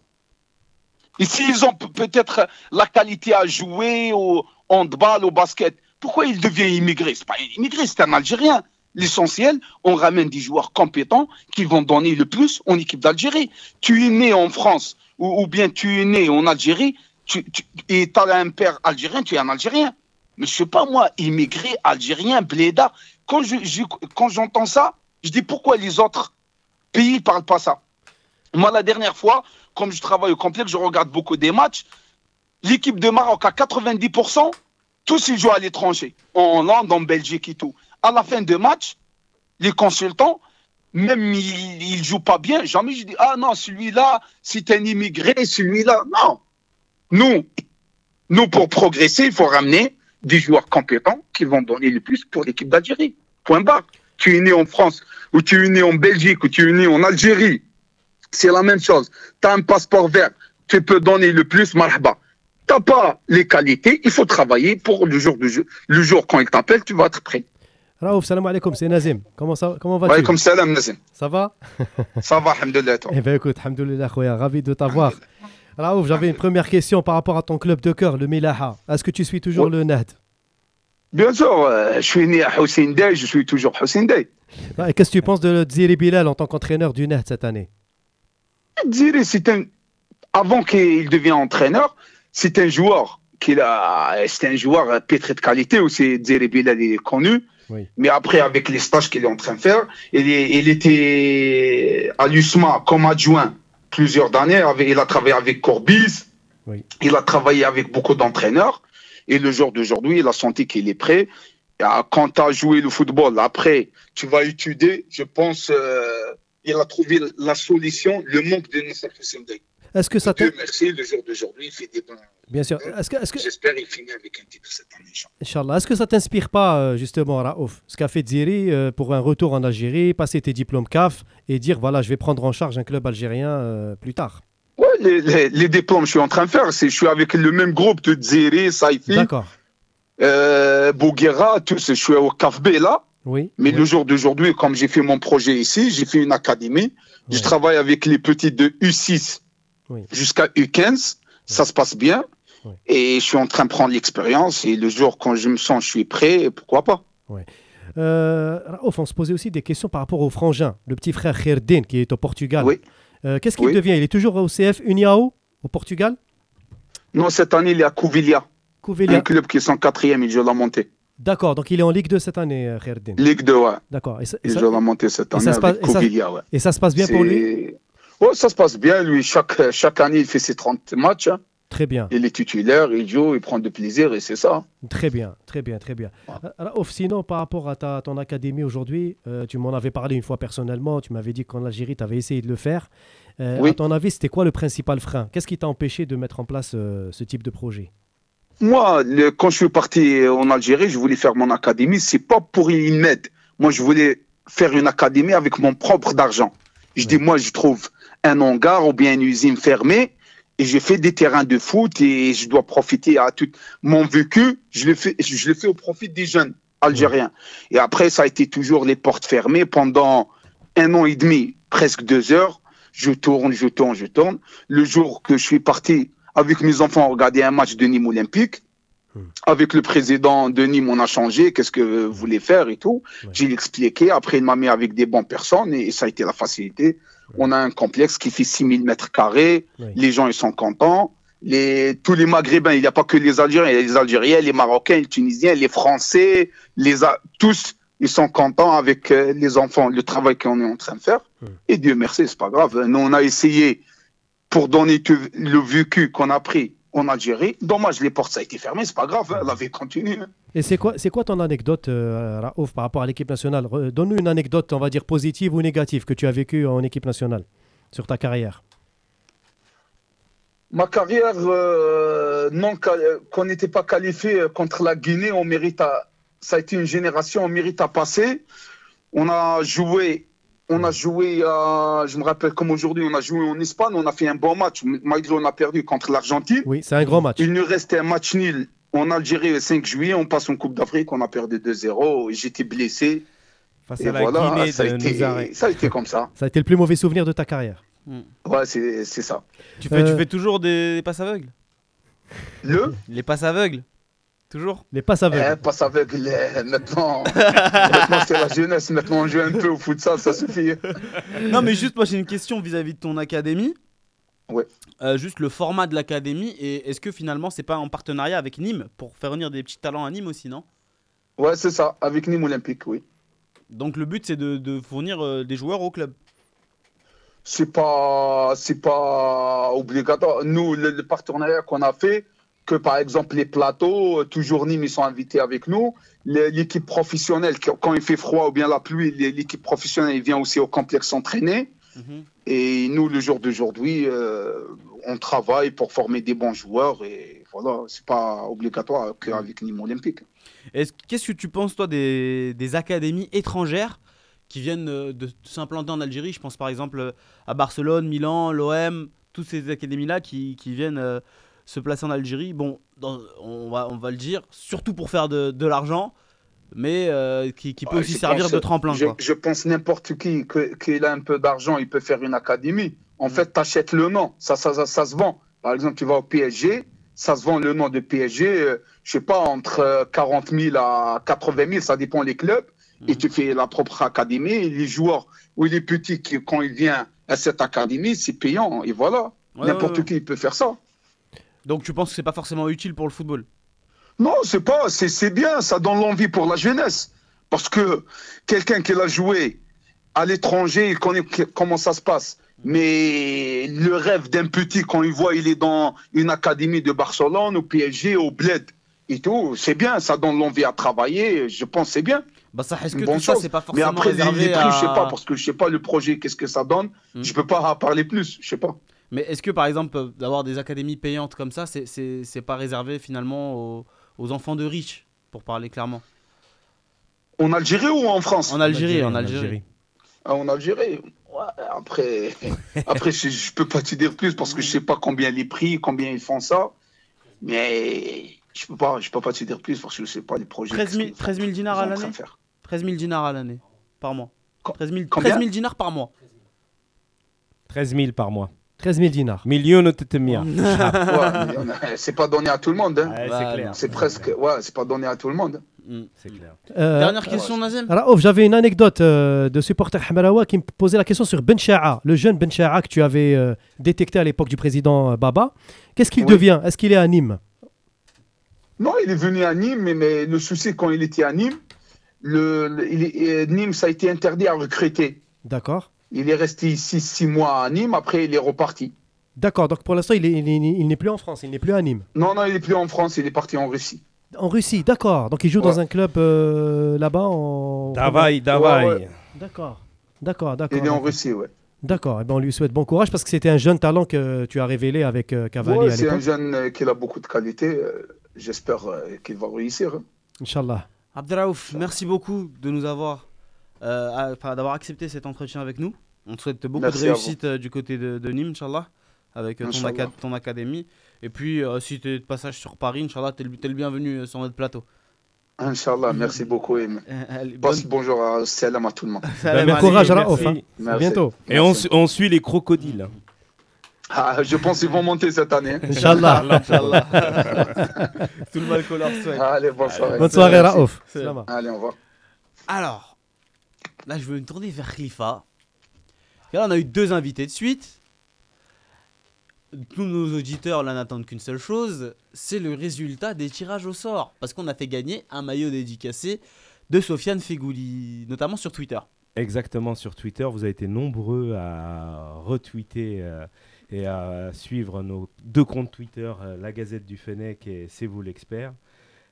Et s'ils ont pe- peut-être la qualité à jouer au handball, au basket, pourquoi ils deviennent immigrés? C'est pas un immigré, c'est un Algérien. L'essentiel, on ramène des joueurs compétents qui vont donner le plus en équipe d'Algérie. Tu es né en France ou, ou bien tu es né en Algérie tu, tu- et tu as un père algérien, tu es un Algérien. Mais je sais pas moi, immigré, algérien, bléda. Quand je- quand j'entends ça, je dis pourquoi les autres pays ne parlent pas ça? Moi, la dernière fois, comme je travaille au complexe, je regarde beaucoup des matchs. L'équipe de Maroc, à 90%, tous ils jouent à l'étranger, en Hollande, en Belgique et tout. À la fin de match, les consultants, même ils ne jouent pas bien, jamais je dis Ah non, celui-là, c'est un immigré, celui-là. Non. Nous, nous, pour progresser, il faut ramener des joueurs compétents qui vont donner le plus pour l'équipe d'Algérie. Point barre. Tu es né en France, ou tu es né en Belgique, ou tu es né en Algérie. C'est la même chose. Tu as un passeport vert, tu peux donner le plus, marhaba. Tu n'as pas les qualités, il faut travailler pour le jour, du jeu. le jour quand il t'appelle, tu vas être prêt. Raouf, salam alaikum, c'est Nazim. Comment, ça, comment vas-tu? Walaikum salam, Nazim. Ça va? Ça va, alhamdoulilah. Eh bien écoute, alhamdoulilah, ravi de t'avoir. Raouf, j'avais une première question par rapport à ton club de cœur, le Milaha. Est-ce que tu suis toujours le Nahd? Bien sûr, euh, je suis né à Hussein Day, je suis toujours Hussein Day. Ah, qu'est-ce que tu penses de Ziri Bilal en tant qu'entraîneur du Nahd cette année? Ziri, c'est un. Avant qu'il devienne entraîneur, c'est un joueur. Qu'il a... C'est un joueur pétri de qualité aussi. Bilal, il est connu. Oui. Mais après, avec les stages qu'il est en train de faire, il, est- il était à l'USMA comme adjoint plusieurs années. Il a travaillé avec Corbis. Oui. Il a travaillé avec beaucoup d'entraîneurs. Et le jour d'aujourd'hui, il a senti qu'il est prêt. Ah, Quand tu as joué le football, après, tu vas étudier. Je pense euh, il a trouvé la solution, le manque de Nasser Hussein Day. Est-ce que ça Dieu merci, le jour d'aujourd'hui, il fait des bons. Bien sûr. Est-ce que, est-ce que, J'espère qu'il finit avec un titre cette année. Inch'Allah. Inch'Allah, est-ce que ça t'inspire pas euh, justement, Raouf, ce qu'a fait Ziri euh, pour un retour en Algérie, passer tes diplômes CAF et dire voilà, je vais prendre en charge un club algérien euh, plus tard? Ouais, les, les- les diplômes que je suis en train de faire, c'est je suis avec le même groupe de Zeri, Saifi, D'accord. euh, Bouguera, tous. Je suis au CAFB là. Oui. Mais oui. le jour d'aujourd'hui, comme j'ai fait mon projet ici, j'ai fait une académie. Je travaille avec les petits de U6 Oui. jusqu'à U15. Ça se passe bien. Et je suis en train de prendre l'expérience. Et le jour quand je me sens, je suis prêt, pourquoi pas Euh, Raouf, on se posait aussi des questions par rapport au frangin, le petit frère Kherdin qui est au Portugal. Oui. Euh, Qu'est-ce qu'il Oui. devient? Il est toujours au CF Uniao au Portugal? Non, cette année, il est à Couvilia, Covelia. un club qui est en quatrième. Il joue la montée. D'accord, donc il est en Ligue 2 cette année, euh, Kherdin. Ligue 2, ouais. D'accord. Il joue la montée cette et année se et ça- ouais. et ça se passe bien pour lui? Ouais, ça se passe bien. Lui, chaque, chaque année, il fait ses 30 matchs. hein. Très bien. Il est titulaire, il joue, il prend du plaisir et c'est ça. Très bien, très bien, très bien. Euh, Raouf, sinon, par rapport à ta, ton académie aujourd'hui, euh, tu m'en avais parlé une fois personnellement, tu m'avais dit qu'en Algérie, tu avais essayé de le faire. Euh, Oui. À ton avis, c'était quoi le principal frein? Qu'est-ce qui t'a empêché de mettre en place euh, ce type de projet? Moi, le- quand je suis parti en Algérie, je voulais faire mon académie. C'est pas pour une aide. Moi, je voulais faire une académie avec mon propre d'argent. Je dis, moi, je trouve un hangar ou bien une usine fermée et j'ai fait des terrains de foot et je dois profiter à tout mon vécu. Je le fais, je le fais au profit des jeunes algériens. Et après, ça a été toujours les portes fermées pendant un an et demi, presque deux heures. Je tourne, je tourne, je tourne. Le jour que je suis parti avec mes enfants regarder un match de Nîmes Olympique, avec le président de Nîmes, on a changé, qu'est-ce que vous voulez faire et tout. J'ai expliqué, après il m'a mis avec des bonnes personnes et ça a été la facilité. On a un complexe qui fait 6000 mètres carrés, les gens ils sont contents. Les, tous les Maghrébins, il n'y a pas que les Algériens, il y a les Algériens, les Marocains, les Tunisiens, les Français, les, tous, ils sont contents avec euh, les enfants, le travail qu'on est en train de faire. Et Dieu merci, c'est pas grave. Nous, on a essayé pour donner le vécu qu'on a pris en Algérie. Dommage, les portes, ça a été fermé, c'est pas grave, hein, la vie continue. hein. Et c'est quoi, c'est quoi ton anecdote, euh, Raouf, par rapport à l'équipe nationale? Donne-nous une anecdote, on va dire positive ou négative, que tu as vécue en équipe nationale sur ta carrière. Ma carrière, euh, non, euh, qu'on n'était pas qualifié euh, contre la Guinée, on mérite à, ça a été une génération, on mérite à passer. On a joué, on a joué, à- je me rappelle comme aujourd'hui, on a joué en Espagne, on a fait un bon match, malgré on a perdu contre l'Argentine. Oui, c'est un grand match. Il nous restait un match nul en Algérie le 5 juillet, on passe en Coupe d'Afrique, on a perdu 2-0, j'étais blessé. Face Et à la voilà, Guinée ça a, été, Nizaré. ça a été comme ça. Ça a été le plus mauvais souvenir de ta carrière. Ouais, c'est ça. Tu fais, tu Euh, fais toujours des, des passes aveugles? Le? Les passes aveugles? Toujours Les passes aveugles. Eh, passe avec les... Maintenant, maintenant c'est la jeunesse. Maintenant, on joue un peu au futsal, ça suffit. Non, mais juste, moi, j'ai une question vis-à-vis de ton académie. Ouais. Euh, juste le format de l'académie et est-ce que finalement c'est pas en partenariat avec Nîmes pour faire venir des petits talents à Nîmes aussi, non? Ouais, c'est ça, avec Nîmes Olympique, oui. Donc le but c'est de, de fournir euh, des joueurs au club. C'est pas, c'est pas obligatoire. Nous, le, le partenariat qu'on a fait, que par exemple les plateaux, euh, toujours Nîmes, ils sont invités avec nous. L'équipe professionnelle, quand il fait froid ou bien la pluie, l'équipe professionnelle il vient aussi au complexe s'entraîner. Et nous, le jour d'aujourd'hui, euh, on travaille pour former des bons joueurs et voilà, c'est pas obligatoire qu'avec Nîmes Olympique. Est-ce- Qu'est-ce que tu penses toi des, des académies étrangères qui viennent euh, de s'implanter en Algérie? Je pense par exemple à Barcelone, Milan, l'OM, toutes ces académies-là qui, qui viennent se placer en Algérie. Bon, dans- on, va, on va le dire, surtout pour faire de, de l'argent, mais euh, qui, qui peut aussi je servir pense- de tremplin. Je, quoi. je pense n'importe qui qu'il a un peu d'argent, il peut faire une académie. En Mm. fait, tu achètes le nom, ça, ça, ça, ça se vend. Par exemple, tu vas au PSG, ça se vend le nom de PSG, euh, je sais pas, entre euh, 40 000 à 80 000, ça dépend des clubs. Mm. Et tu fais la propre académie. Et les joueurs ou les petits, qui, quand ils viennent à cette académie, c'est payant. Et voilà, Ouais, n'importe ouais, ouais. qui peut faire ça. Donc tu penses que c'est pas forcément utile pour le football? Non, c'est pas, c'est c'est bien, ça donne l'envie pour la jeunesse. Parce que quelqu'un qui l'a joué à l'étranger, il connaît comment ça se passe. Mais le rêve d'un petit, quand il voit, il est dans une académie de Barcelone, au PSG, au Bled et tout, c'est bien, ça donne l'envie à travailler, je pense c'est bien. Bah ça, est-ce que ça chose. c'est pas Mais après, les, réservé les prix, je sais à- pas, parce que je sais pas le projet, qu'est-ce que ça donne. Mm. Je peux pas en parler plus, je sais pas. Mais est-ce que par exemple euh, d'avoir des académies payantes comme ça, c'est- c'est c'est pas réservé finalement aux, aux enfants de riches, pour parler clairement? En Algérie ou en France? En Algérie, en Algérie. Ah, En Algérie. Ouais, après, après je, je peux pas te dire plus parce que je sais pas combien les prix, combien ils font ça. Mais je peux pas, je peux pas te dire plus parce que je sais pas les projets. 13 000, qu'est-ce 13 000 dinars à l'année de faire. 13 000 dinars à l'année, par mois. 13 000, combien 13 000 dinars par mois. 13 000 par mois. 13 000 dinars. Millions de tétémias. Ouais, c'est pas donné à tout le monde. hein. Ouais, c'est clair. C'est presque, ouais, c'est pas donné à tout le monde. Mm. C'est clair. Euh, Dernière question, Nazem Raouf, j'avais une anecdote euh, de supporter Hamarawa qui me posait la question sur Ben Sha'a, le jeune Ben Sha'a que tu avais euh, détecté à l'époque du président euh, Baba. Qu'est-ce qu'il Oui. devient? Est-ce qu'il est à Nîmes? Non, il est venu à Nîmes, mais, mais le souci quand il était à Nîmes, le, le- il est- Nîmes ça a été interdit à recruter. D'accord. Il est resté ici six mois à Nîmes, après il est reparti. D'accord, donc pour l'instant, il est- il est- il n'est plus en France, il n'est plus à Nîmes. Non, non, il est plus en France, il est parti en Russie. En Russie, d'accord. Donc il joue dans un club euh, là-bas en. Ouais, ouais. D'accord, d'accord, d'accord. Il est en. Russie, ouais. D'accord, et ben on lui souhaite bon courage parce que c'était un jeune talent que tu as révélé avec euh, Cavani Ouais, à c'est un jeune euh, qui a beaucoup de qualité. J'espère qu'il va réussir. hein. Inch'Allah. Abdelraouf, merci beaucoup de nous avoir, d'avoir accepté cet entretien avec nous. On te souhaite beaucoup Merci de réussite euh, du côté de, de Nîmes, Inch'Allah, avec euh, ton, Inch'Allah. acad- ton académie. Et puis, euh, si tu es de passage sur Paris, Inch'Allah, t'es le, t'es le bienvenu euh, sur notre plateau. Inch'Allah, merci beaucoup. Et Euh, passe bonne- bonjour à salam à tout le monde. Salam Bah, Bon courage, hein. À Merci. bientôt. Et on, su- on suit les crocodiles. Ah, je pense qu'ils vont monter cette année. hein. Inch'Allah. Inch'Allah. Tout le mal qu'on leur souhaite. Allez, bonne soirée. Bonne soirée. Raouf. Allez, au revoir. Alors, là, je veux me tourner vers Khalifa. Et là, on a eu deux invités de suite. Tous nos auditeurs là n'attendent qu'une seule chose, c'est le résultat des tirages au sort. Parce qu'on a fait gagner un maillot dédicacé de Sofiane Fegouli, notamment sur Twitter. Exactement, sur Twitter, vous avez été nombreux à retweeter euh, et à suivre nos deux comptes Twitter, euh, la Gazette du Fennec et C'est vous l'expert.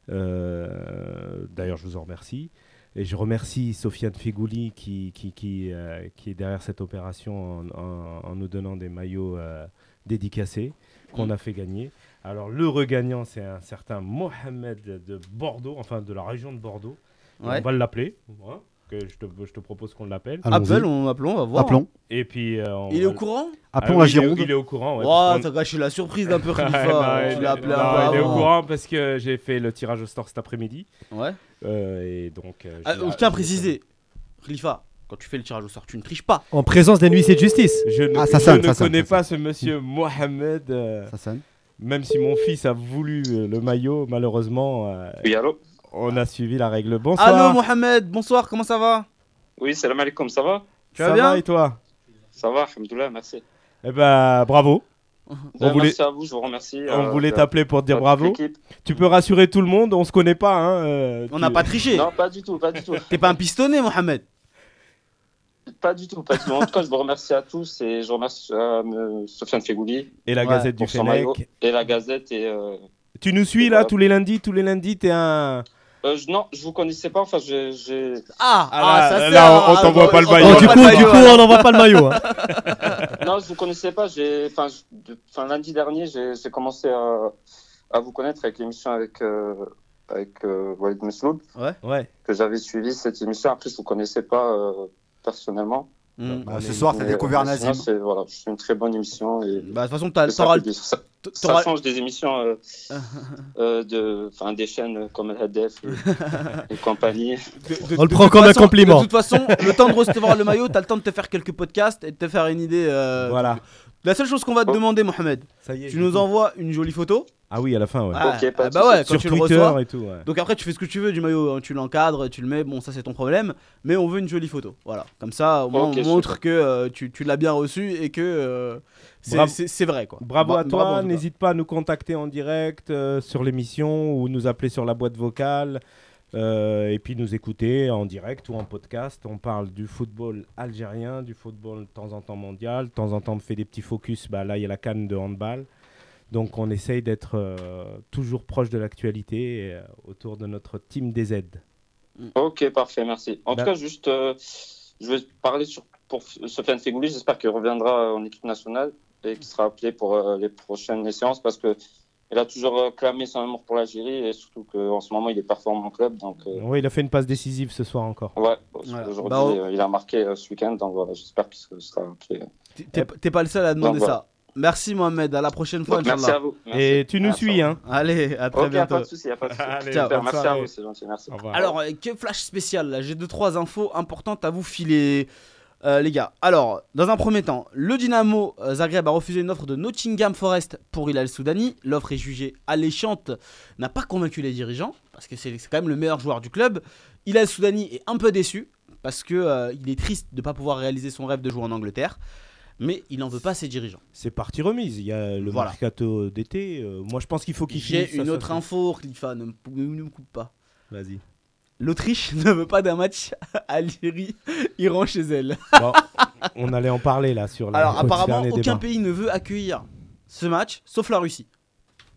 Euh, D'ailleurs, je vous en remercie. Et je remercie Sofiane Figouli qui, qui, qui, euh, qui est derrière cette opération en, en- en nous donnant des maillots euh, dédicacés qu'on a fait gagner. Alors, le regagnant, c'est un certain Mohamed de Bordeaux, enfin de la région de Bordeaux. Ouais. On va l'appeler. hein, que je, te, je te propose qu'on l'appelle. Allons-y. Appel, on, appelons, on va voir. Appelons. Et puis. euh, on Il est va- au courant? Ah Appelons oui, la il est- Gironde. Il est au courant. ouais, parce T'as qu'on- gâché la surprise d'un peu, Khalifa. tu il l'as est- appelé non, avant. il est au courant parce que j'ai fait le tirage au sort cet après-midi. Ouais. Euh, et donc. euh, Ah, je tiens à préciser, Khalifa, quand tu fais le tirage au sort, tu ne triches pas. En présence d'un huissier de justice. Je ne, Ah, ça je sonne, ne ça sonne, connais ça pas ce monsieur Mohamed. euh, Ça sonne. même si mon fils a voulu euh, le maillot, malheureusement, euh, Oui, allô? On a suivi la règle. Bonsoir. Allô Mohamed, bonsoir, comment ça va? Oui, salam alaikum, ça va? Tu vas Ça bien? va et toi? Ça va, alhamdoulilah, merci. Eh ben, bravo. Euh, voulait- Merci à vous, je vous remercie. On euh, voulait t'appeler pour te dire bravo. Tu peux rassurer tout le monde, on se connaît pas. Hein, euh, On tu- n'a pas triché. Non, pas du tout, pas du tout. T'es pas un pistonné, Mohamed. pas du tout, pas du tout. En tout cas, je vous remercie à tous et je remercie euh, Sofiane Fegouli Et la Ouais, Gazette du Fennec. et la Gazette. Et, euh, Tu nous suis Et là voilà. tous les lundis Tous les lundis, t'es un. Euh, je- non, je vous connaissais pas. Enfin, j'ai- j'ai. Ah, Ah, là, ça là, sert, on- on ah, t'envoie pas le maillot. Oh, du pas coup, du coup, on n'envoie pas le maillot. hein. non, je vous connaissais pas. J'ai. Enfin, enfin, lundi dernier, j'ai j'ai commencé à, à vous connaître avec l'émission avec euh, avec euh, Walid Mesloud Ouais. que j'avais suivi cette émission. Après, je vous connaissais pas euh, personnellement. Hmm. Bah, ce soir, t'as découvert Nazim. c'est voilà, c'est une très bonne émission et Bah, de toute façon, t'as- ça, du- ça, ça change des émissions euh, euh, de, enfin des chaînes comme Hadef et, et compagnie. de- de- On le prend comme un façon- compliment. De toute façon, le temps de recevoir le maillot, t'as le temps de te faire quelques podcasts et de te faire une idée. euh, Voilà. La seule chose qu'on va te Oh. demander, Mohamed, Ça y est. tu nous envoies une jolie photo. Ah oui, à la fin, ouais. Ah, Ok, pas ah de bah ouais, quand Sur tu le Twitter reçois. et tout. ouais. Donc après, tu fais ce que tu veux du maillot, hein, tu l'encadres, tu le mets, bon, ça c'est ton problème, mais on veut une jolie photo. Voilà, comme ça, au moins, Ok, on montre super. que euh, tu, tu l'as bien reçu et que euh, c'est- Bravo. c'est c'est vrai quoi. Bravo Bra- à toi. en tout cas. N'hésite pas à nous contacter en direct euh, sur l'émission ou nous appeler sur la boîte vocale. Euh, et puis nous écouter en direct ou en podcast. On parle du football algérien, du football de temps en temps mondial. De temps en temps, on fait des petits focus. Bah, là, il y a la canne de handball. Donc, on essaye d'être euh, toujours proche de l'actualité euh, autour de notre team DZ. Ok, parfait, merci. En Bah- tout cas, juste, je vais parler sur pour Sofiane Fegouli. J'espère qu'il reviendra en équipe nationale et qu'il sera appelé pour les prochaines séances parce que il a toujours euh, clamé son amour pour l'Algérie et surtout qu'en ce moment il est performant en club. Donc, euh, Oui, il a fait une passe décisive ce soir encore. ouais, Voilà. aujourd'hui Bah, on- euh, il a marqué euh, ce week-end. Donc voilà, j'espère qu'il sera appelé. T'es- pas le seul à demander Donc, voilà. ça. Merci Mohamed, à la prochaine fois, merci à vous. Merci. Et tu nous suis, hein. Allez, à très bientôt. pas de souci, y a pas de souci. Allez, Ciao. bonne Super, merci à vous, c'est gentil, merci. Alors, que flash spécial là J'ai deux trois infos importantes à vous filer, euh, les gars. Alors, dans un premier temps, le Dynamo euh, Zagreb a refusé une offre de Nottingham Forest pour Hilal Soudani. L'offre est jugée alléchante, n'a pas convaincu les dirigeants parce que c'est quand même le meilleur joueur du club. Hilal Soudani est un peu déçu parce que euh, il est triste de ne pas pouvoir réaliser son rêve de jouer en Angleterre, mais il n'en veut pas à ses dirigeants. C'est partie remise. Il y a le Voilà. mercato d'été. euh, moi, je pense qu'il faut qu'il J'ai une ça, autre ça. info, Khalifa, ne ne me coupe pas. Vas-y. L'Autriche ne veut pas d'un match à Iran chez elle. Bon, on allait en parler là sur la. Alors apparemment, aucun pays ne veut accueillir ce match, sauf la Russie.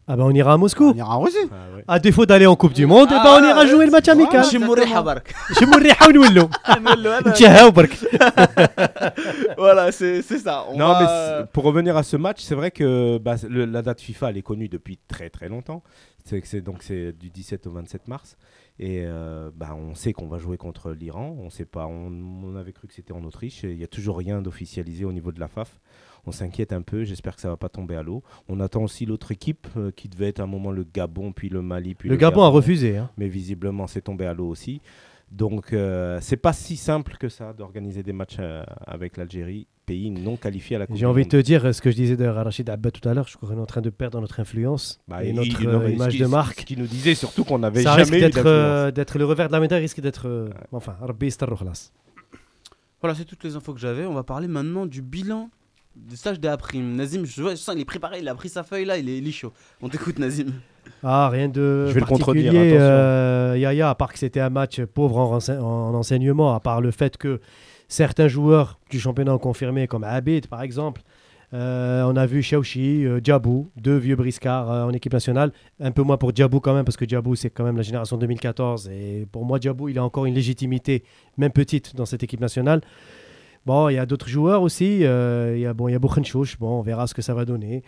Ah ben on ira à Moscou. On ira en Russie. Ah. À défaut d'aller en Coupe du Monde, et bah on ira jouer le match amical. voilà, c'est ça. Non, mais pour revenir à ce match, c'est vrai que bah, la date FIFA elle est connue depuis très très longtemps. C'est donc c'est du 17 au 27 mars. Et euh, bah, on sait qu'on va jouer contre l'Iran. On sait pas. On, on avait cru que c'était en Autriche. Il y a toujours rien d'officialisé au niveau de la FAF. On s'inquiète un peu. J'espère que ça va pas tomber à l'eau. On attend aussi l'autre équipe euh, qui devait être à un moment le Gabon, puis le Mali, puis Le Gabon a refusé. hein. mais visiblement c'est tombé à l'eau aussi. Donc, euh, c'est pas si simple que ça d'organiser des matchs euh, avec l'Algérie, pays non qualifié à la Coupe J'ai envie de te dire euh, ce que je disais de Rachid Abed tout à l'heure. Je crois qu'on est en train de perdre notre influence bah et notre euh, image de marque. Qui nous disait surtout qu'on n'avait jamais risque d'être le revers de la médaille risque d'être. Ouais. Enfin, Rabbi Voilà, c'est toutes les infos que j'avais. On va parler maintenant du bilan du stage des Nazim, je, sens il est préparé, il a pris sa feuille là, il est, il est chaud. On t'écoute, Nazim. Ah, rien de Je vais le contredire, particulier. euh, Yaya, à part que c'était un match pauvre en, rense- en enseignement, à part le fait que certains joueurs du championnat ont confirmé, comme Abid par exemple. Euh, on a vu Chaouchi, euh, Djabou, deux vieux briscards euh, en équipe nationale. Un peu moins pour Djabou quand même, parce que Djabou c'est quand même la génération 2014. Et pour moi, Djabou, il a encore une légitimité, même petite, dans cette équipe nationale. Bon, il y a d'autres joueurs aussi. euh, Il y a, bon, il y a Bouchenchouch. Bon, on verra ce que ça va donner.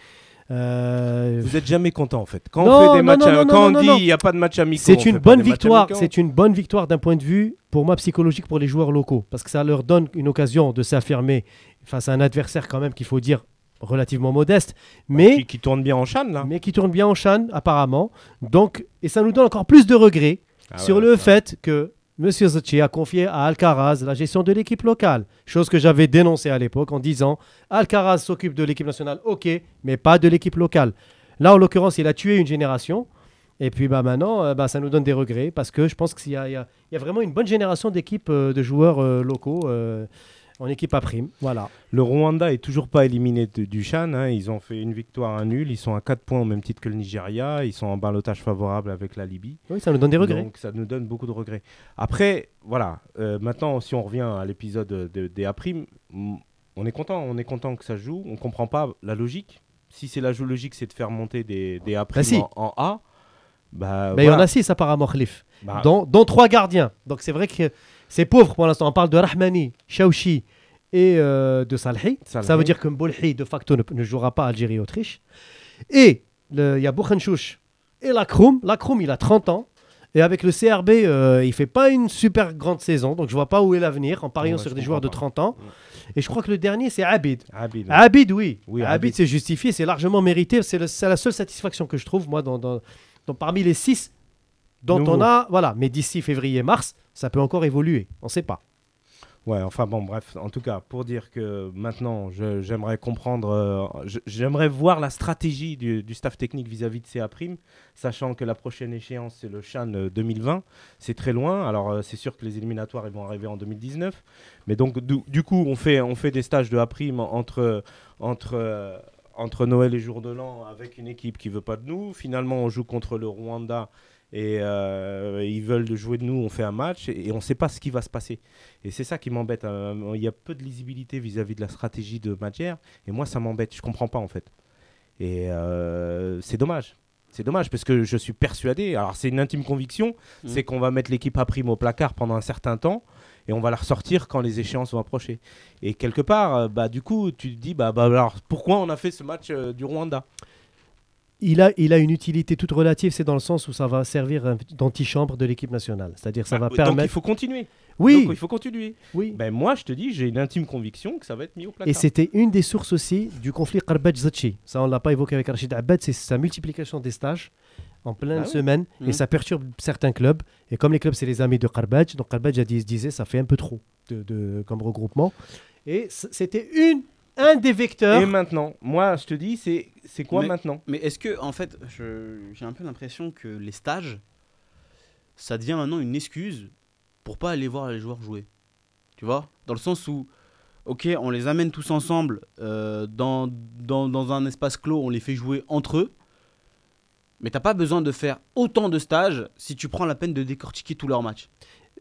Euh, Vous êtes jamais content en fait. Quand Non, on fait des non, matchs, non, à- non, quand on dit il n'y a pas de match amicaux, C'est une bonne victoire. C'est une bonne victoire d'un point de vue, pour moi, psychologique pour les joueurs locaux, parce que ça leur donne une occasion de s'affirmer face à un adversaire quand même qu'il faut dire relativement modeste, mais qui, qui tourne bien en chan là. mais qui tourne bien en chan apparemment. Donc, et ça nous donne encore plus de regrets Ah sur ouais, le fait que M. Zacci a confié à Alcaraz la gestion de l'équipe locale, chose que j'avais dénoncée à l'époque en disant Alcaraz s'occupe de l'équipe nationale, ok, mais pas de l'équipe locale. Là, en l'occurrence, il a tué une génération. Et puis bah, maintenant, euh, bah, ça nous donne des regrets parce que je pense qu'il y, y a vraiment une bonne génération d'équipes euh, de joueurs euh, locaux en équipe à prime. Voilà. Le Rwanda est toujours pas éliminé de- du Chan. hein. Ils ont fait une victoire, un nul. Ils sont à 4 points au même titre que le Nigeria. Ils sont en balotage favorable avec la Libye. Oui, ça nous donne des regrets. Donc ça nous donne beaucoup de regrets. Après, voilà. euh, maintenant, si on revient à l'épisode de- des A', mm, on est content. On est content que ça joue. On comprend pas la logique. Si c'est la logique, c'est de faire monter des, des A' Bah si. en, en A. Bah, Mais il y en a six apparemment, Khalif. Bah, dont, dont trois gardiens. Donc c'est vrai que c'est pauvre pour l'instant. On parle de Rahmani, Chaouchi et euh, de Salhi. Salhi. Ça veut dire que Mbolhi, de facto, ne, ne jouera pas Algérie-Autriche. Et il y a Bouchenchouch et Lacroum. Lacroum, il a 30 ans. Et avec le CRB, euh, il fait pas une super grande saison. Donc je vois pas où est l'avenir en pariant Ouais, sur des joueurs de comprends 30 ans. Et je crois que le dernier, c'est Abid. Abid. Abid, oui. Oui, Abid, Abid. c'est justifié, c'est largement mérité. C'est la seule satisfaction que je trouve, moi, dans, dans- dans- parmi les six dont Nouveau. on a. Voilà, mais d'ici février-mars, ça peut encore évoluer. On ne sait pas. Ouais, enfin bon, bref, en tout cas, pour dire que maintenant, j'aimerais comprendre, euh, j'aimerais voir la stratégie du, staff technique vis-à-vis de CA Prime, sachant que la prochaine échéance, c'est le Chan euh, 2020. C'est très loin, alors euh, c'est sûr que les éliminatoires, ils vont arriver en 2019. Mais donc, du, coup, on fait, des stages de A Prime entre, euh, Noël et Jour de l'An avec une équipe qui veut pas de nous. Finalement, on joue contre le Rwanda. Et euh, ils veulent jouer de nous, on fait un match et, et on ne sait pas ce qui va se passer. Et c'est ça qui m'embête. euh, Il y a peu de lisibilité vis-à-vis de la stratégie de Madjer. Et moi, ça m'embête. Je comprends pas, en fait. Et euh, c'est dommage. C'est dommage parce que je suis persuadé, alors c'est une intime conviction, Mhm. c'est qu'on va mettre l'équipe à prime au placard pendant un certain temps et on va la ressortir quand les échéances vont approcher. Et quelque part, euh, bah, du coup, tu te dis, bah, bah, alors pourquoi on a fait ce match du Rwanda? Il a, il a une utilité toute relative, c'est dans le sens où ça va servir d'antichambre de l'équipe nationale. C'est-à-dire ça Bah, va Donc permettre. il faut continuer. Oui, Donc il faut continuer. oui. Ben, moi, je te dis, j'ai une intime conviction que ça va être mis au placard. Et c'était une des sources aussi du conflit Karbadj-Zachi. Ça, on ne l'a pas évoqué avec Rachid Abad, c'est sa multiplication des stages en pleine Ah semaine. Mhm. Et ça perturbe certains clubs. Et comme les clubs, c'est les amis de Karbadj, donc Karbadj a dit, disait, ça fait un peu trop de, de- comme regroupement. Et c'était une, un des vecteurs. Et maintenant, moi, je te dis, c'est c'est quoi Mais- maintenant? Mais est-ce que, en fait, je- j'ai un peu l'impression que les stages, ça devient maintenant une excuse pour pas aller voir les joueurs jouer. Tu vois? Dans le sens où, ok, on les amène tous ensemble euh, dans, dans, dans un espace clos, on les fait jouer entre eux. Mais t'as pas besoin de faire autant de stages si tu prends la peine de décortiquer tous leurs matchs.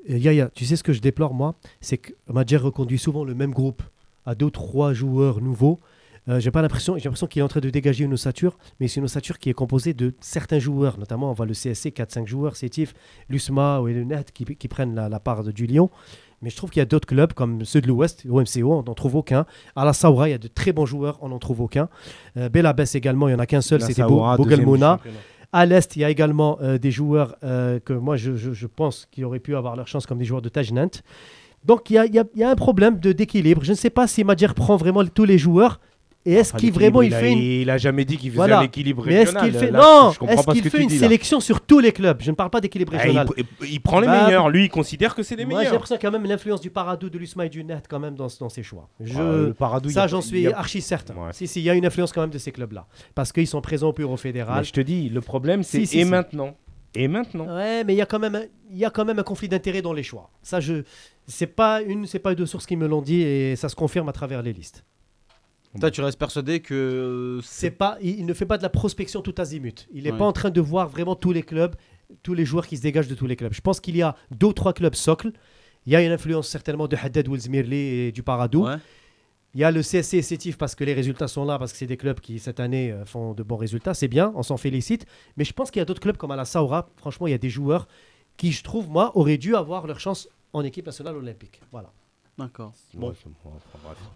Euh, Yaya, tu sais ce que je déplore, moi? C'est que Madjer reconduit souvent le même groupe à deux ou trois joueurs nouveaux. Euh, j'ai pas l'impression, j'ai l'impression qu'il est en train de dégager une ossature, mais c'est une ossature qui est composée de certains joueurs, notamment on voit le CSC 4-5 joueurs, Sétif, Lusma ou le Net qui, qui prennent la, la part de, du Lyon. Mais je trouve qu'il y a d'autres clubs comme ceux de l'Ouest, au MCO, on n'en trouve aucun. À la Saoura, il y a de très bons joueurs, on n'en trouve aucun. Euh, Belabès également, il n'y en a qu'un seul, c'était Saoura, Bo- deuxième du Bogelmona. championnat. À l'Est, il y a également euh, des joueurs euh, que moi, je, je- je pense qui auraient pu avoir leur chance comme des joueurs de Tajnant. Donc, il y a, il y a- il y a un problème de- d'équilibre. Je ne sais pas si Madjer prend vraiment tous les joueurs. Et est-ce Enfin, qu'il l'équilibre, vraiment il il a- fait une... Il a jamais dit qu'il faisait Voilà. un équilibre Mais est-ce régional. qu'il fait Là, non Est-ce qu'il fait une dis, sélection sur tous les clubs? Je ne parle pas d'équilibre Ah, régional. il, il prend les Bah, meilleurs. Lui, il considère que c'est les Moi, j'ai meilleurs. l'impression qu'il y a quand même l'influence du Paradou, de l'Usma et du Net quand même dans, dans ses choix. Je... Ah, le Paradou, ça, j'en suis a- archi certain. Ouais. Si, si, il y a une influence quand même de ces clubs-là. Parce qu'ils sont présents au bureau Mais fédéral. je te dis, le problème, c'est Si, et si. maintenant. Et maintenant. Ouais, mais il y a quand même, un- il y a quand même un conflit d'intérêts dans les choix. Ça, je, c'est pas une, c'est pas deux sources qui me l'ont dit et ça se confirme à travers les listes. Toi, tu restes persuadé que euh, C'est pas, il, il ne fait pas de la prospection tout azimut. Il n'est Ouais. pas en train de voir vraiment tous les clubs, tous les joueurs qui se dégagent de tous les clubs. Je pense qu'il y a deux ou trois clubs socles. Il y a une influence certainement de Haddad Oulzmirli et du Paradou. Ouais. Il y a le CSC et Sétif parce que les résultats sont là, parce que c'est des clubs qui cette année euh, font de bons résultats. C'est bien, on s'en félicite. Mais je pense qu'il y a d'autres clubs comme à la Saoura. Franchement, il y a des joueurs qui, je trouve, moi, auraient dû avoir leur chance en équipe nationale olympique. Voilà. D'accord. Bon.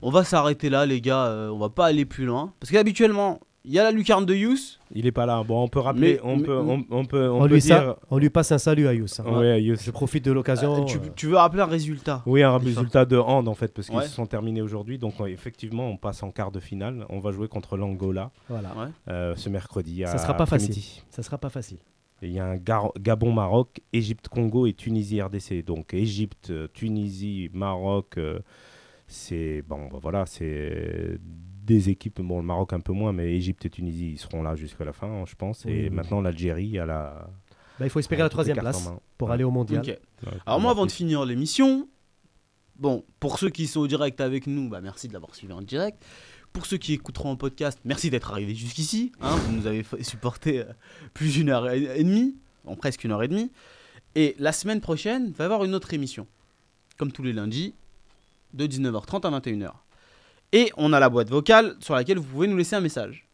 On va s'arrêter là, les gars. euh, on va pas aller plus loin. Parce qu'habituellement, il y a la lucarne de Youss. Il est pas là. Bon, on peut rappeler. Mais- on, mais- peut, on, on peut, on On, peut lui, dire. ça- on lui passe un salut à Youss. hein. Ouais. Je profite de l'occasion. Euh, tu, euh, tu veux rappeler un résultat? Oui, un résultat de hand en fait, parce qu'ils Ouais. se sont terminés aujourd'hui. Donc, effectivement, on passe en quart de finale. On va jouer contre l'Angola voilà. Euh, ce mercredi. Ça à sera pas après-midi. Ça sera pas facile. Il y a un Gar- Gabon-Maroc, Égypte-Congo et Tunisie-RDC. Donc Égypte, euh, Tunisie, Maroc, euh, c'est bon, bah, voilà, c'est des équipes. Bon, le Maroc un peu moins, mais Égypte et Tunisie ils seront là jusqu'à la fin, je pense. Oui, et oui. maintenant l'Algérie à la. Bah, il faut espérer la troisième place pour aller au mondial. Ouais, Alors moi, va avant de finir l'émission, bon, pour ceux qui sont au direct avec nous, bah merci de l'avoir suivi en direct. Pour ceux qui écouteront en podcast, merci d'être arrivés jusqu'ici. hein, vous nous avez supporté euh, plus d'une heure et demie, en presque une heure et demie. Et la semaine prochaine, il va y avoir une autre émission, comme tous les lundis, de 19h30 à 21h. Et on a la boîte vocale sur laquelle vous pouvez nous laisser un message.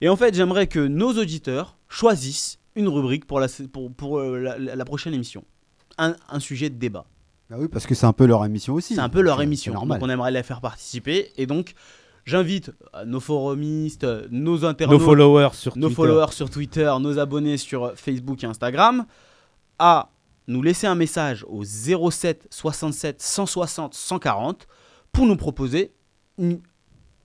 Et en fait, j'aimerais que nos auditeurs choisissent une rubrique pour la, pour, pour, euh, la- la- la prochaine émission. Un, un sujet de débat. Bah oui, parce que c'est un peu leur émission aussi. C'est un peu leur émission. normal. Donc on aimerait les faire participer. Et donc, j'invite euh, nos forumistes, nos Nos internautes, followers sur nos Twitter. followers sur Twitter, nos abonnés sur euh, Facebook et Instagram, à nous laisser un message au 07 67 160 140 pour nous proposer une,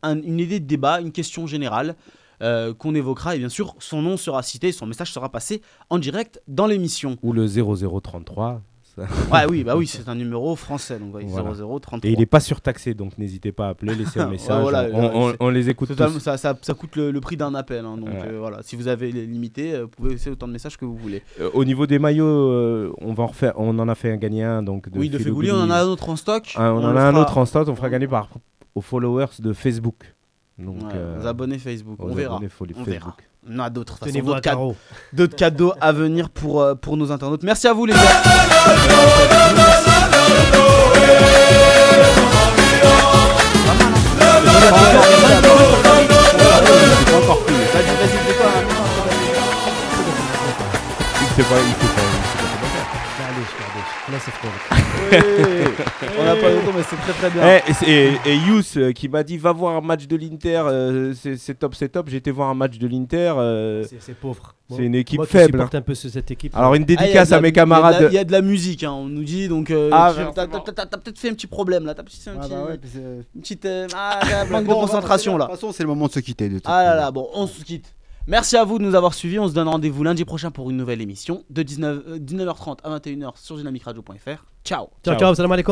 un- une idée de débat, une question générale euh, qu'on évoquera. Et bien sûr, son nom sera cité, son message sera passé en direct dans l'émission. Ou le 0033. Ça- Ouais, oui, bah oui, c'est un numéro français, donc ouais, Voilà. 0033. Et il n'est pas surtaxé, donc n'hésitez pas à appeler, laisser un message. voilà, on, on- c'est- on les écoute tous. ça, ça, ça coûte le, le prix d'un appel. hein, donc euh, voilà, si vous avez les limité, euh, vous pouvez laisser autant de messages que vous voulez. Euh, au niveau des maillots, euh, on, va en refaire, on en a fait un gagné un. Donc de oui, de Fégouli, on en a un autre en stock. Ah, on, en a un fera autre en stock, on fera gagner par aux followers de Facebook. Donc, Ouais, euh, aux abonnés Facebook. On verra. abonnés fo- On Facebook. verra. On a d'autres. Tenez-vous à carreau. d'autres cadeaux à venir pour, euh, pour nos internautes. Merci à vous les gars. Là, c'est On n'a pas le temps, mais c'est très très bien. Eh, et et, et Yous euh, qui m'a dit va voir un match de l'Inter, euh, c'est top, c'est top. J'ai été voir un match de l'Inter. euh, C'est pauvre. c'est une équipe faible, supporte un peu ce- cette équipe. alors une Ah, il y a dédicace la- à mes il y a de la- camarades. Il y a de la musique, hein, on nous dit. Donc, euh, Ah, tu- t'as c'est bon. t'as- t'as- t'as peut-être fait un petit problème là. T'as peut-être fait un Ah petit, bah ouais, puis c'est- une petite euh, ah, manque de concentration là. De toute façon, c'est le moment de se quitter. De toute Ah là là, bon, on se quitte. Merci à vous de nous avoir suivis. On se donne rendez-vous lundi prochain pour une nouvelle émission de 19, euh, 19h30 à 21h sur dynamicradio.fr. Ciao Ciao, ciao, salam alaikum.